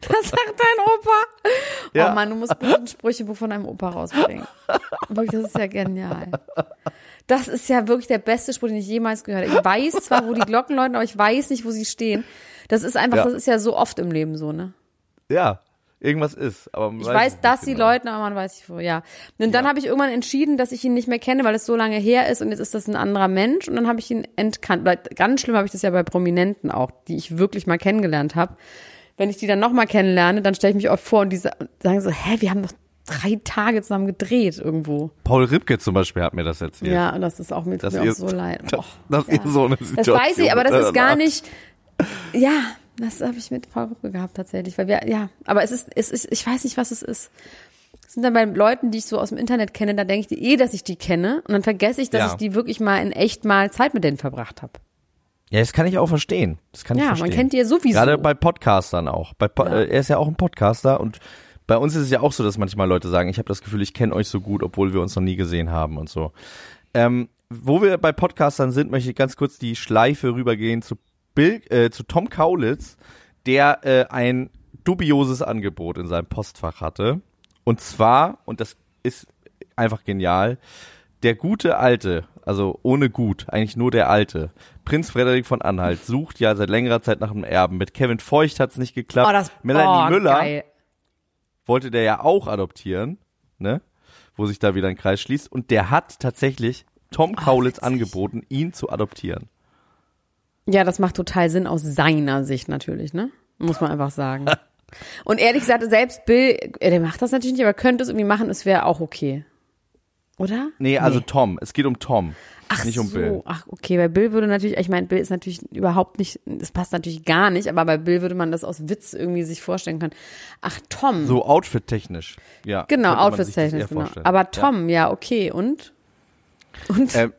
das sagt dein Opa. Ja. Oh Mann, du musst ein Sprüchebuch von deinem Opa rausbringen. Wirklich, das ist ja genial. Das ist ja wirklich der beste Spruch, den ich jemals gehört habe. Ich weiß zwar, wo die Glocken läuten, aber ich weiß nicht, wo sie stehen. Das ist einfach, Ja. das ist ja so oft im Leben so, ne? Ja, irgendwas ist. Aber man Ich weiß, nicht dass sie genau. läuten, aber man weiß nicht wo, ja. Und dann habe ich irgendwann entschieden, dass ich ihn nicht mehr kenne, weil es so lange her ist und jetzt ist das ein anderer Mensch und dann habe ich ihn entkannt. Ganz schlimm habe ich das ja bei Prominenten auch, die ich wirklich mal kennengelernt habe. Wenn ich die dann nochmal kennenlerne, dann stelle ich mich oft vor und die sa- sagen so, hä, wir haben doch drei Tage zusammen gedreht irgendwo. Paul Ripke zum Beispiel hat mir das erzählt. Ja, und das ist auch mir, Dass mir ihr- auch so leid. <laughs> Och, dass ja. ihr so eine Das Situation weiß ich, aber das ist gar nicht. Ja, das habe ich mit Paul Ruppe gehabt tatsächlich, weil wir ja, aber es ist es ist ich weiß nicht, was es ist. Es sind dann bei Leuten, die ich so aus dem Internet kenne, da denke ich eh, dass ich die kenne und dann vergesse ich, dass Ja. ich die wirklich mal in echt mal Zeit mit denen verbracht habe. Ja, das kann ich auch verstehen. Das kann ich Ja, verstehen. man kennt die ja sowieso. Gerade bei Podcastern auch. Bei po Ja. äh, er ist ja auch ein Podcaster und bei uns ist es ja auch so, dass manchmal Leute sagen, ich habe das Gefühl, ich kenne euch so gut, obwohl wir uns noch nie gesehen haben und so. Ähm, wo wir bei Podcastern sind, möchte ich ganz kurz die Schleife rübergehen zu Bill, äh, zu Tom Kaulitz, der äh, ein dubioses Angebot in seinem Postfach hatte. Und zwar, und das ist einfach genial, der gute Alte, also ohne gut, eigentlich nur der Alte, Prinz Frederik von Anhalt, sucht ja seit längerer Zeit nach einem Erben. Mit Kevin Feucht hat's nicht geklappt. oh, das Melanie oh, Müller Geil. wollte der ja auch adoptieren, ne? Wo sich da wieder ein Kreis schließt. Und der hat tatsächlich Tom Kaulitz witzig. angeboten, ihn zu adoptieren. Ja, das macht total Sinn aus seiner Sicht natürlich, ne? Muss man einfach sagen. <laughs> Und ehrlich gesagt, selbst Bill, äh, der macht das natürlich nicht, aber könnte es irgendwie machen, es wäre auch okay. Oder? Nee, also Tom. Es geht um Tom. Ach nicht um so. Bill. Ach, okay, bei Bill würde natürlich, ich meine, Bill ist natürlich überhaupt nicht, das passt natürlich gar nicht, aber bei Bill würde man das aus Witz irgendwie sich vorstellen können. Ach, Tom. So outfit-technisch. Ja. genau, outfit-technisch, genau. vorstellen. Aber Tom, ja. okay, und? Und? Ähm,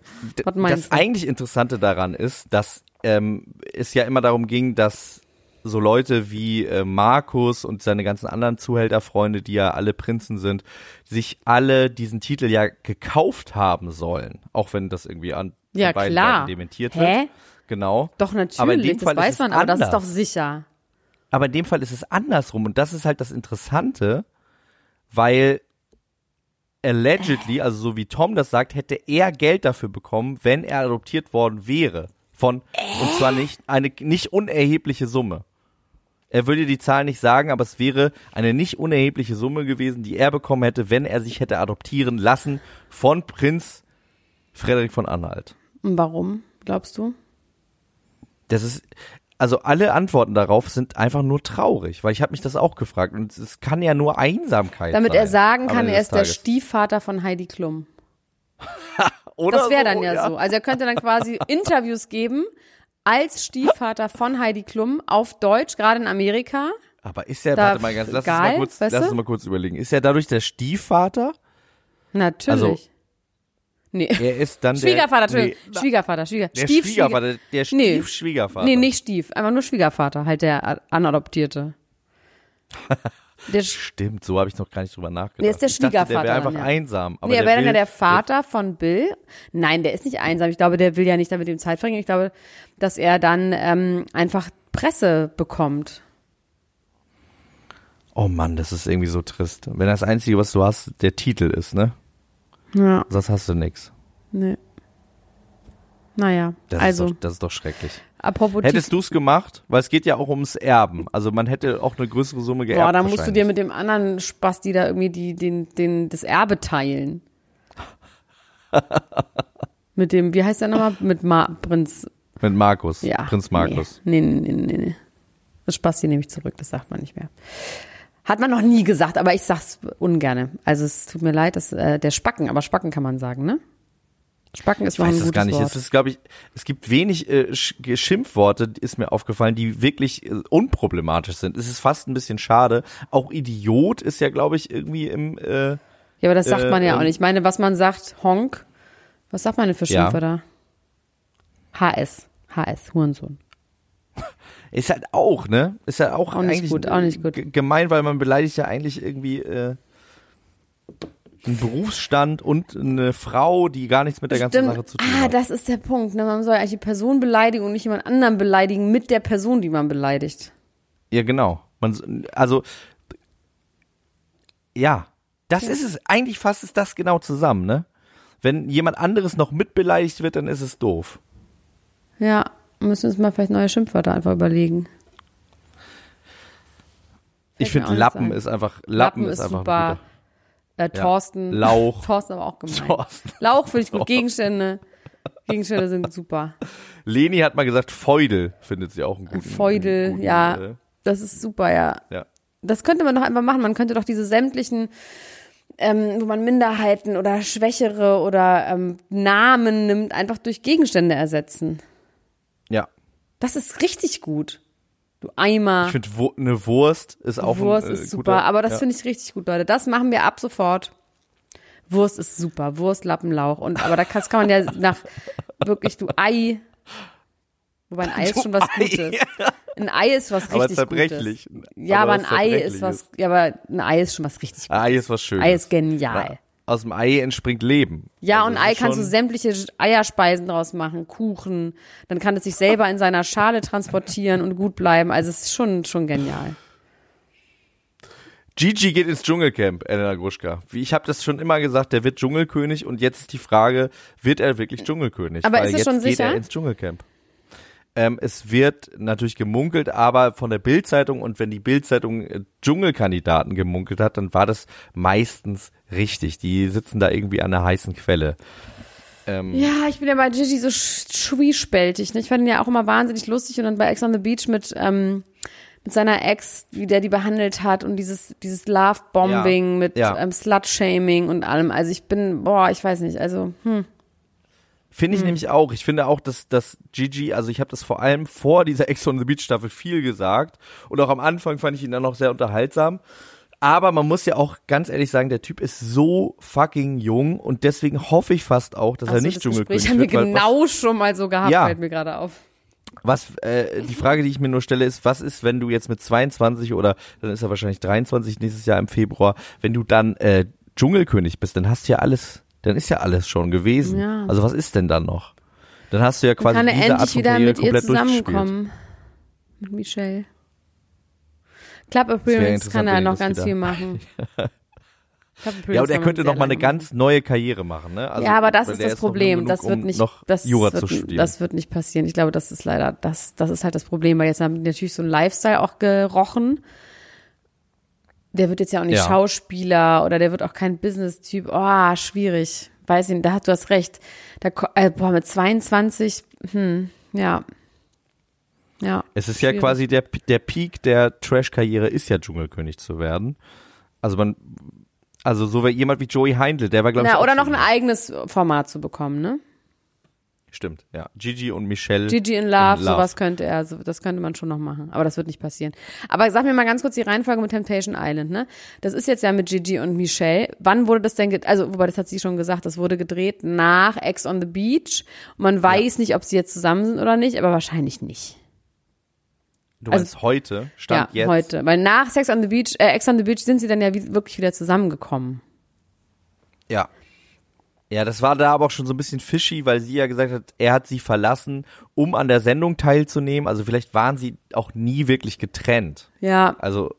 Was meinst das du? eigentlich Interessante daran ist, dass ähm, es ja immer darum ging, dass so Leute wie äh, Markus und seine ganzen anderen Zuhälterfreunde, die ja alle Prinzen sind, sich alle diesen Titel ja gekauft haben sollen, auch wenn das irgendwie an Ja, beiden klar. Seiten dementiert Hä? wird. Genau. doch, natürlich, aber in dem das Fall weiß man, aber das ist doch sicher. Aber in dem Fall ist es andersrum und das ist halt das Interessante, weil allegedly, also so wie Tom das sagt, hätte er Geld dafür bekommen, wenn er adoptiert worden wäre. Von, und zwar nicht eine nicht unerhebliche Summe. Er würde die Zahl nicht sagen, aber es wäre eine nicht unerhebliche Summe gewesen, die er bekommen hätte, wenn er sich hätte adoptieren lassen von Prinz Frederik von Anhalt. Warum, glaubst du? Das ist, also alle Antworten darauf sind einfach nur traurig, weil ich habe mich das auch gefragt und es kann ja nur Einsamkeit Damit sein. er sagen kann, er ist der Tages. Stiefvater von Heidi Klum. <laughs> Oder Das wäre dann so, ja, so. Also er könnte dann quasi <laughs> Interviews geben als Stiefvater von Heidi Klum auf Deutsch, gerade in Amerika. Aber ist er, Da- warte mal ganz, lass uns geil, mal kurz, weißt lass uns mal kurz überlegen. Ist er dadurch der Stiefvater? Natürlich. Also, nee. Er ist dann Schwiegervater, der, Entschuldigung. nee, Schwiegervater, Schwieger. der Stief, Schwiegervater, der Nee. Stiefschwiegervater. Nee, nicht Stief, einfach nur Schwiegervater, halt der Anadoptierte. <laughs> Der, Stimmt, so habe ich noch gar nicht drüber nachgedacht. Der ist der ich dachte, der Schwiegervater wäre einfach dann, ja. einsam. Aber nee, er der wäre dann ja der Vater von Bill. Nein, der ist nicht einsam. Ich glaube, der will ja nicht damit ihm Zeit verbringen. Ich glaube, dass er dann ähm, einfach Presse bekommt. Oh Mann, das ist irgendwie so trist. Wenn das Einzige, was du hast, der Titel ist, ne? Ja, Sonst hast du nix. nee. Naja, Das, also, ist doch, das ist doch schrecklich. apropos Hättest du es gemacht? Weil es geht ja auch ums Erben. Also man hätte auch eine größere Summe geerbt. Boah, dann musst du dir mit dem anderen Spaß, die da irgendwie die, den, den, das Erbe teilen. <laughs> mit dem, wie heißt der nochmal? Mit Ma Prinz, mit Markus, ja. Prinz Markus. Nee, nee, nee, nee, nee. Das Spaß nehme ich zurück, das sagt man nicht mehr. Hat man noch nie gesagt, aber ich sag's ungerne. Also es tut mir leid, dass, äh, der Spacken, aber Spacken kann man sagen, ne? Spacken ist Ich noch weiß ein das gutes gar nicht. Wort. Es ist, glaube ich, es gibt wenig äh, Sch- Schimpfworte, ist mir aufgefallen, die wirklich äh, unproblematisch sind. Es ist fast ein bisschen schade. Auch Idiot ist ja, glaube ich, irgendwie im äh, ja, aber das sagt äh, man ja auch nicht. Ich meine, was man sagt, Honk, was sagt man denn für Ja. Schimpfwörter? HS, HS, Hurensohn. Ist halt auch, ne? Ist halt auch, Auch nicht gut, auch nicht gut. gemein, weil man beleidigt ja eigentlich irgendwie äh, einen Berufsstand und eine Frau, die gar nichts mit der ganzen Sache zu tun ah, hat. das ist der Punkt. Ne? Man soll eigentlich die Person beleidigen und nicht jemand anderen beleidigen mit der Person, die man beleidigt. Ja, genau. Man, also ja, das ist es. Eigentlich fasst es das genau zusammen, ne? Wenn jemand anderes noch mitbeleidigt wird, dann ist es doof. Ja, müssen wir uns mal vielleicht neue Schimpfwörter einfach überlegen. Ich finde Lappen ist einfach Lappen, Lappen ist ist einfach super. Äh, Thorsten. Lauch. <laughs> Thorsten aber auch gemein. Thorsten. Lauch finde ich gut. <laughs> Gegenstände. Gegenstände sind super. Leni hat mal gesagt, Feudel findet sie auch einen guten. Feudel, einen guten, ja. Äh, Das ist super, ja. ja. Das könnte man doch einfach machen. Man könnte doch diese sämtlichen, ähm, wo man Minderheiten oder Schwächere oder ähm, Namen nimmt, einfach durch Gegenstände ersetzen. Das ist richtig gut. Du Eimer. Ich finde, wo, eine Wurst ist auch Wurst ein, äh, ist super, guter, aber das ja. finde ich richtig gut, Leute. Das machen wir ab sofort. Wurst ist super, Wurst, Lappenlauch und aber da kann, kann man ja nach wirklich du Ei. Wobei ein Ei ist schon was Ei. Gutes. Ein Ei ist was Aber richtig zerbrechlich. Gutes. Ja, aber, Aber ein Ei ist was, ja, aber ein Ei ist schon was richtig Gutes. Ei ist was Schönes. Ei ist genial. Aus dem Ei entspringt Leben. Ja, Also und Ei kannst du sämtliche Eierspeisen draus machen, Kuchen. Dann kann es sich selber in seiner Schale transportieren und gut bleiben. Also es ist schon, schon genial. Gigi geht ins Dschungelcamp, Elena Gruschka. Wie ich habe das schon immer gesagt, der wird Dschungelkönig und jetzt ist die Frage, wird er wirklich Dschungelkönig? Aber Weil ist es jetzt schon geht sicher? er ins Dschungelcamp. Ähm, es wird natürlich gemunkelt, aber von der Bildzeitung und wenn die Bildzeitung äh, Dschungelkandidaten gemunkelt hat, dann war das meistens richtig. Die sitzen da irgendwie an einer heißen Quelle. Ähm, Ja, ich bin ja bei Gigi so sch- schwiespältig. Ne? Ich fand ihn ja auch immer wahnsinnig lustig und dann bei Ex on the Beach mit, ähm, mit seiner Ex, wie der die behandelt hat und dieses, dieses Love-Bombing Ja, mit ja. ähm, Slut-Shaming und allem. Also ich bin, boah, ich weiß nicht, also, hm. Finde ich Hm. nämlich auch. Ich finde auch, dass, dass Gigi, also ich habe das vor allem vor dieser Ex on the Beach Staffel viel gesagt und auch am Anfang fand ich ihn dann noch sehr unterhaltsam. Aber man muss ja auch ganz ehrlich sagen, der Typ ist so fucking jung und deswegen hoffe ich fast auch, dass Ach er nicht das Dschungelkönig Gespräch haben wir wird. genau schon mal so gehabt, Ja. fällt mir gerade auf. Was, was äh, die Frage, die ich mir nur stelle, ist, was ist, wenn du jetzt mit 22 oder dann ist er wahrscheinlich 23 nächstes Jahr im Februar, wenn du dann äh, Dschungelkönig bist, dann hast du ja alles, dann ist ja alles schon gewesen. Ja. Also was ist denn dann noch? Dann hast du ja Dann quasi kann er diese endlich wieder mit ihr zusammenkommen. Mit Michelle. Club Appearance kann er noch ganz wieder- viel machen. <laughs> Ja, und er könnte noch mal eine lange ganz neue Karriere machen, ne? Also, ja, aber das ist das jung Problem. Das wird um nicht, noch das Jura wird, zu studieren. Das wird nicht passieren. Ich glaube, das ist leider, das, das ist halt das Problem, weil jetzt haben die natürlich so ein Lifestyle auch gerochen. Der wird jetzt ja auch nicht Ja. Schauspieler oder der wird auch kein Business-Typ. Oh, schwierig. Weiß ich nicht, da hast du hast recht. Da, äh, boah, mit 22, hm, ja. Ja. es ist ja schwierig. quasi der, der Peak der Trash-Karriere ist ja Dschungelkönig zu werden. Also man, Also so wie jemand wie Joey Heindl, der war glaube ich auch oder noch ein eigenes Format zu bekommen, ne? Stimmt, ja. Gigi und Michelle. Gigi in Love, sowas könnte er, so, das könnte man schon noch machen. Aber das wird nicht passieren. Aber sag mir mal ganz kurz die Reihenfolge mit Temptation Island, ne? Das ist jetzt ja mit Gigi und Michelle. Wann wurde das denn, ge- also, wobei das hat sie schon gesagt, das wurde gedreht nach Ex on the Beach. Und man weiß nicht, ob sie jetzt zusammen sind oder nicht, aber wahrscheinlich nicht. Du meinst heute, stand ja, jetzt. heute. Weil nach Sex on the Beach, äh, Ex on the Beach sind sie dann ja wie, wirklich wieder zusammengekommen. Ja. Ja, das war da aber auch schon so ein bisschen fishy, weil sie ja gesagt hat, er hat sie verlassen, um an der Sendung teilzunehmen. Also vielleicht waren sie auch nie wirklich getrennt. Ja, Also,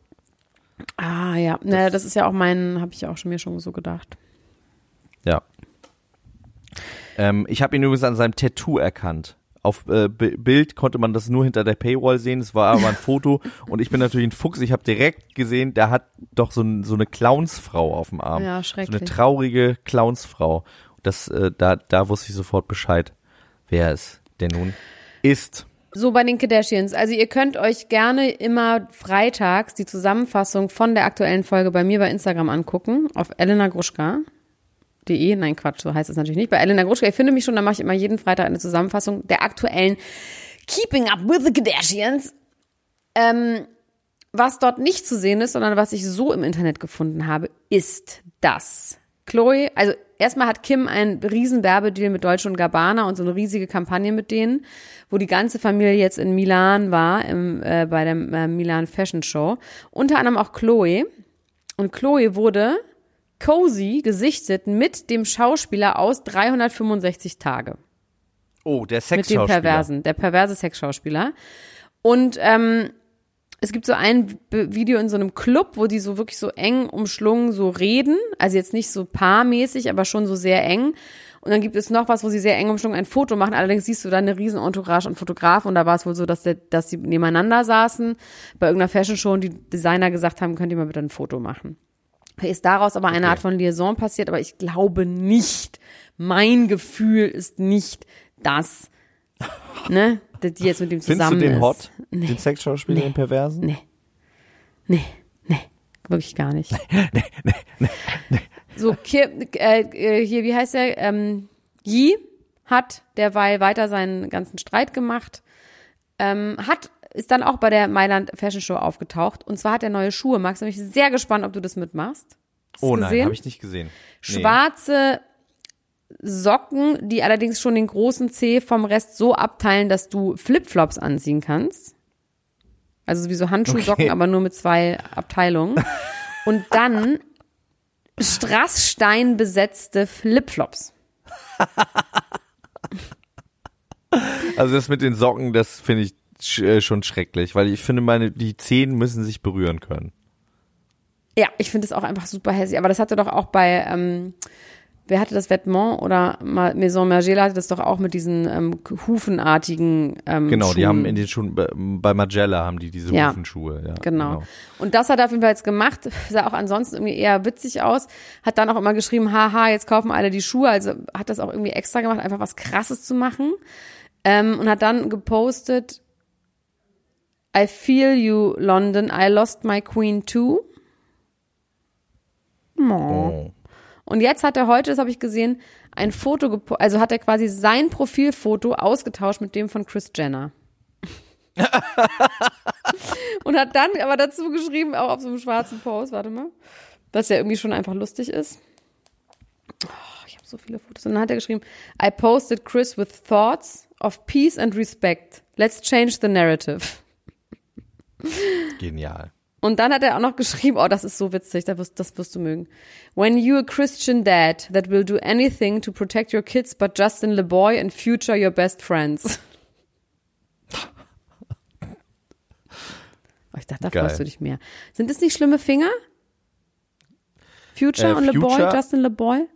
ah ja, naja, das ist ja auch mein, habe ich ja auch schon mir schon so gedacht. ja. Ähm, ich habe ihn übrigens an seinem Tattoo erkannt. Auf äh, Bi- Bild konnte man das nur hinter der Paywall sehen. Es war aber ein Foto <laughs> und ich bin natürlich ein Fuchs. Ich habe direkt gesehen, der hat doch so, ein, so eine Clownsfrau auf dem Arm. Ja, So eine schrecklich. traurige Clownsfrau. Das, äh, da, da wusste ich sofort Bescheid, wer es denn nun ist. So bei den Kardashians. Also ihr könnt euch gerne immer freitags die Zusammenfassung von der aktuellen Folge bei mir bei Instagram angucken, auf Elena Gruschka. De, nein Quatsch, so heißt es natürlich nicht. Bei Elena Gruschka, ich finde mich schon, da mache ich immer jeden Freitag eine Zusammenfassung der aktuellen Keeping Up with the Kardashians. Ähm, was dort nicht zu sehen ist, sondern was ich so im Internet gefunden habe, ist das. Chloe, also erstmal hat Kim einen riesen Werbedeal mit Deutsche und Gabbana und so eine riesige Kampagne mit denen, wo die ganze Familie jetzt in Milan war, im, äh, bei der äh, Milan Fashion Show. Unter anderem auch Chloe. Und Chloe wurde cozy gesichtet mit dem Schauspieler aus 365 Tage Oh, der mit dem Sexschauspieler. Perversen, der perverse Sexschauspieler. Und ähm, es gibt so ein Video in so einem Club, wo die so wirklich so eng umschlungen so reden. Also jetzt nicht so paarmäßig, aber schon so sehr eng. Und dann gibt es noch was, wo sie sehr eng umschlungen ein Foto machen. Allerdings siehst du da eine riesen Entourage an Fotografen. Und da war es wohl so, dass, der, dass sie nebeneinander saßen bei irgendeiner Fashion Show und die Designer gesagt haben, könnt ihr mal bitte ein Foto machen. Ist daraus aber eine Okay. Art von Liaison passiert, aber ich glaube nicht. Mein Gefühl ist nicht, dass, ne, dass die jetzt mit dem Findest zusammen du den ist. hot? Nee. Den Sexschauspieler, Nee. den Perversen? Nee. Nee, nee, wirklich gar nicht. <laughs> So, Ki- äh, äh, hier, wie heißt der? Ähm, Yi hat derweil weiter seinen ganzen Streit gemacht, ähm, hat ist dann auch bei der Mailand Fashion Show aufgetaucht. Und zwar hat er neue Schuhe. Max, bin ich sehr gespannt, ob du das mitmachst. Hast Oh nein, habe ich nicht gesehen. Nee. Schwarze Socken, die allerdings schon den großen Zeh vom Rest so abteilen, dass du Flipflops anziehen kannst. Also wie so Handschuhsocken, Okay. aber nur mit zwei Abteilungen. <laughs> Und dann Strassstein besetzte Flipflops. Also das mit den Socken, das finde ich schon schrecklich, weil ich finde, meine die Zehen müssen sich berühren können. Ja, ich finde es auch einfach super hässlich. Aber das hatte doch auch bei, ähm, wer hatte das Vêtement oder Ma- Maison Margiela hatte das doch auch mit diesen ähm, hufenartigen ähm, Genau, die Schuhen. haben in den Schuhen bei- Magella haben die diese Ja. Hufenschuhe. Ja, Genau. Und das hat er auf jeden Fall jetzt gemacht. <laughs> Sah auch ansonsten irgendwie eher witzig aus. Hat dann auch immer geschrieben, haha, jetzt kaufen alle die Schuhe. Also hat das auch irgendwie extra gemacht, einfach was Krasses zu machen. Ähm, und hat dann gepostet, I feel you, London. I lost my queen too. Oh. Und jetzt hat er heute, das habe ich gesehen, ein Foto, also hat er quasi sein Profilfoto ausgetauscht mit dem von Chris Jenner. <laughs> Und hat dann aber dazu geschrieben, auch auf so einem schwarzen Post, warte mal, dass ja irgendwie schon einfach lustig ist. Oh, ich habe so viele Fotos. Und dann hat er geschrieben, I posted Chris with thoughts of peace and respect. Let's change the narrative. <laughs> Genial. Und dann hat er auch noch geschrieben, oh, das ist so witzig, das wirst, das wirst du mögen. When you a Christian dad that will do anything to protect your kids but Justin LeBoy and future your best friends. <laughs> Oh, ich dachte, da freust du dich mehr. Sind das nicht schlimme Finger? Future Äh, und LeBoy, Justin LeBoy?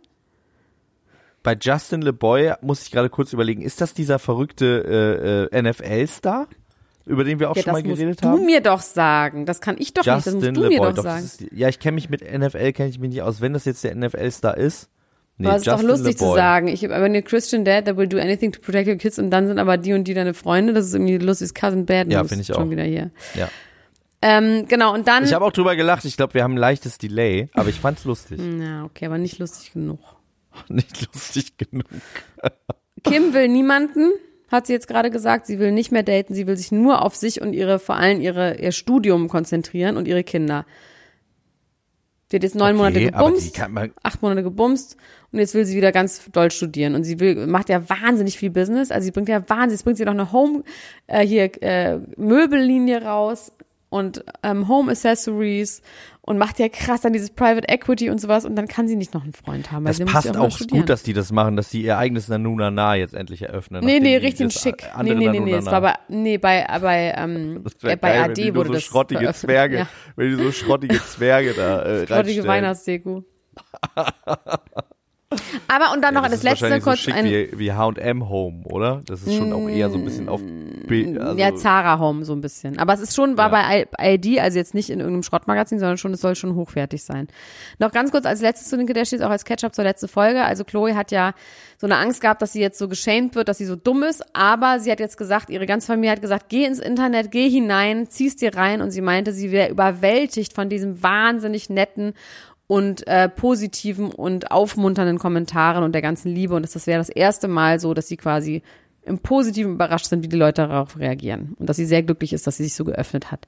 Bei Justin LeBoy muss ich gerade kurz überlegen, ist das dieser verrückte äh, äh, NFL-Star, über den wir auch Ja, schon das mal musst geredet du haben? mir doch sagen. Das kann ich doch nicht, das Justin musst du mir LeBoy, doch, doch, sagen. das ist, ja, ich kenne mich mit NFL, kenne ich mich nicht aus. Wenn das jetzt der NFL-Star ist, nee, aber es ist doch Justin lustig zu LeBoy. sagen. Ich, wenn ihr Christian Dad that will do anything to protect your kids und dann sind aber die und die deine Freunde, das ist irgendwie lustig. Cousin Bad News Ja, finde ich schon auch. wieder hier. Ja. Ähm, genau, und dann. Ich habe auch drüber gelacht. Ich glaube, wir haben ein leichtes Delay, aber ich fand's lustig. <laughs> ja, okay, aber nicht lustig genug. Nicht lustig genug. Kim will niemanden, hat sie jetzt gerade gesagt. Sie will nicht mehr daten. Sie will sich nur auf sich und ihre, vor allem ihre, ihr Studium konzentrieren und ihre Kinder. Sie hat jetzt neun Monate Okay, die gebumst, acht Monate gebumst und jetzt will sie wieder ganz doll studieren. Und sie will, macht ja wahnsinnig viel Business. Also sie bringt ja wahnsinnig, jetzt bringt sie noch eine Home, äh, hier, äh, Möbellinie raus und ähm, Home Accessories und macht ja krass dann dieses Private Equity und sowas und dann kann sie nicht noch einen Freund haben. Weil Das passt auch studieren. gut, dass die das machen, dass sie ihr eigenes Nanuna Na jetzt endlich eröffnen. Nee, nee, richtig schick. Nee, nee, nee, nee, es war bei, nee, bei, bei, ähm, <laughs> äh, bei geil, AD wenn die wurde so das schrottige. Zwerge, Ja, wenn die so schrottige Zwerge da äh, schrottige. Weihnachtsdeko. <laughs> Aber und dann Ja, noch das das letzte kurz so ein wie, wie H&M Home, oder? Das ist schon auch eher so ein bisschen auf Bild, also, ja, Zara Home so ein bisschen. Aber es ist schon, war Ja. bei ID, also jetzt nicht in irgendeinem Schrottmagazin, sondern schon, es soll schon hochwertig sein. Noch ganz kurz als letztes zu den Kardashians, auch als Catch-up zur letzten Folge. Also Chloe hat ja so eine Angst gehabt, dass sie jetzt so geschämt wird, dass sie so dumm ist. Aber sie hat jetzt gesagt, ihre ganze Familie hat gesagt, geh ins Internet, geh hinein, zieh's dir rein. Und sie meinte, sie wäre überwältigt von diesem wahnsinnig netten und äh, positiven und aufmunternden Kommentaren und der ganzen Liebe. Und dass das wäre das erste Mal so, dass sie quasi im Positiven überrascht sind, wie die Leute darauf reagieren. Und dass sie sehr glücklich ist, dass sie sich so geöffnet hat.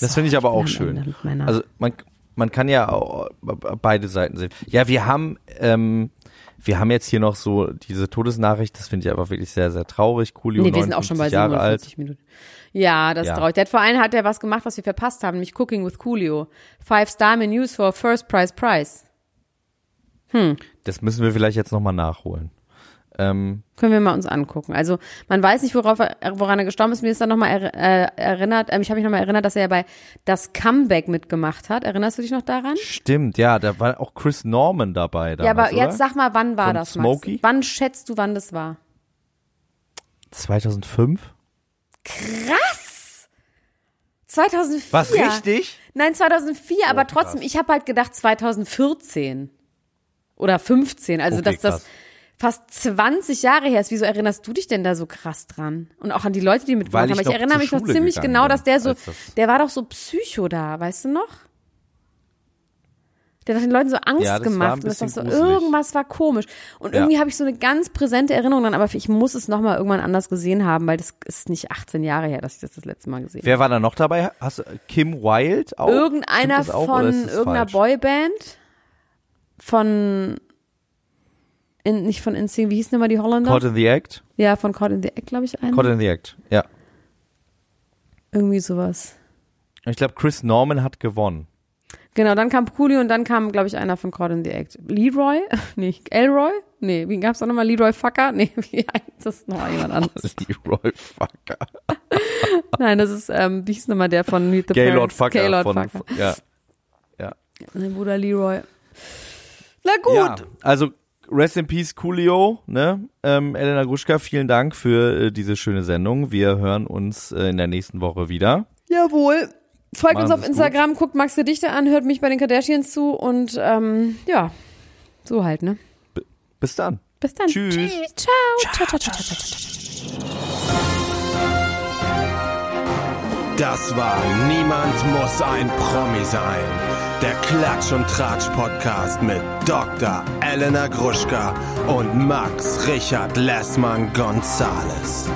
das finde ich aber auch am Ende schön. Also man, man kann ja auch beide Seiten sehen. Ja, wir haben, ähm, wir haben jetzt hier noch so diese Todesnachricht, das finde ich aber wirklich sehr, sehr traurig. Coolio, Nee, wir sind auch schon bei 59 Jahre alt. 47 Minuten. Ja, das Ja. traurig. Der hat vor allem hat er was gemacht, was wir verpasst haben, nämlich Cooking with Coolio. Five Star Menus for First Prize Prize. Das müssen wir vielleicht jetzt nochmal nachholen. Ähm, Können wir mal uns angucken. Also man weiß nicht, worauf er, woran er gestorben ist. Mir ist dann nochmal er, äh, erinnert, ähm, ich habe mich nochmal erinnert, dass er ja bei das Comeback mitgemacht hat. Erinnerst du dich noch daran? stimmt, ja, da war auch Chris Norman dabei damals, ja, aber oder? jetzt sag mal, wann war Von das? Smokey? Wann schätzt du, wann das war? 2005? Krass! 2004. Was, richtig? Nein, 2004, aber Oh, krass. trotzdem, ich habe halt gedacht 2014 oder 15, also Okay, dass das krass. fast 20 Jahre her ist. Wieso erinnerst du dich denn da so krass dran? Und auch an die Leute, die mitgemacht haben. ich Ich erinnere mich noch ziemlich genau, dass der so, das- der war doch so Psycho da, weißt du noch? Der hat den Leuten so Angst Ja, gemacht und das war so, gruselig. irgendwas war komisch. Und Ja. irgendwie habe ich so eine ganz präsente Erinnerung dran, aber ich muss es nochmal irgendwann anders gesehen haben, weil das ist nicht 18 Jahre her, dass ich das das letzte Mal gesehen habe. Wer war da noch dabei? Hast du Kim Wilde auch? Irgendeiner auch, von irgendeiner falsch? Boyband von in, nicht von InSync, wie hieß denn mal die Holländer? Caught in the Act? ja, von Caught in the Act, glaube ich, einer. Caught in the Act, ja. Irgendwie sowas. Ich glaube, Chris Norman hat gewonnen. Genau, dann kam Coolio und dann kam, glaube ich, einer von Caught in the Act. Leroy? <laughs> Nee, Elroy? Nee, wie gab's da nochmal? Leroy Fucker? Nee, <laughs> wie heißt das noch jemand <laughs> anderes? Leroy Fucker. Nein, das ist, ähm, wie hieß nochmal der von Meet the Gaylord Parents? Fucker. Gaylord von, Fucker. Ja. ja. Mein Bruder Leroy. Na gut. Ja, also Rest in Peace Coolio, ne? Ähm, Elena Gruschka, vielen Dank für äh, diese schöne Sendung. Wir hören uns äh, in der nächsten Woche wieder. Jawohl. Folgt uns auf Instagram, guckt Max Gedichte an, hört mich bei den Kardashians zu und ähm, ja, so halt, ne? Bis dann. Bis dann. Tschüss. Ciao. Ciao, ciao, ciao, ciao, ciao, ciao. Das war Niemand muss ein Promi sein. Der Klatsch und Tratsch Podcast mit Dr. Elena Gruschka und Max Richard Lessmann Gonzales.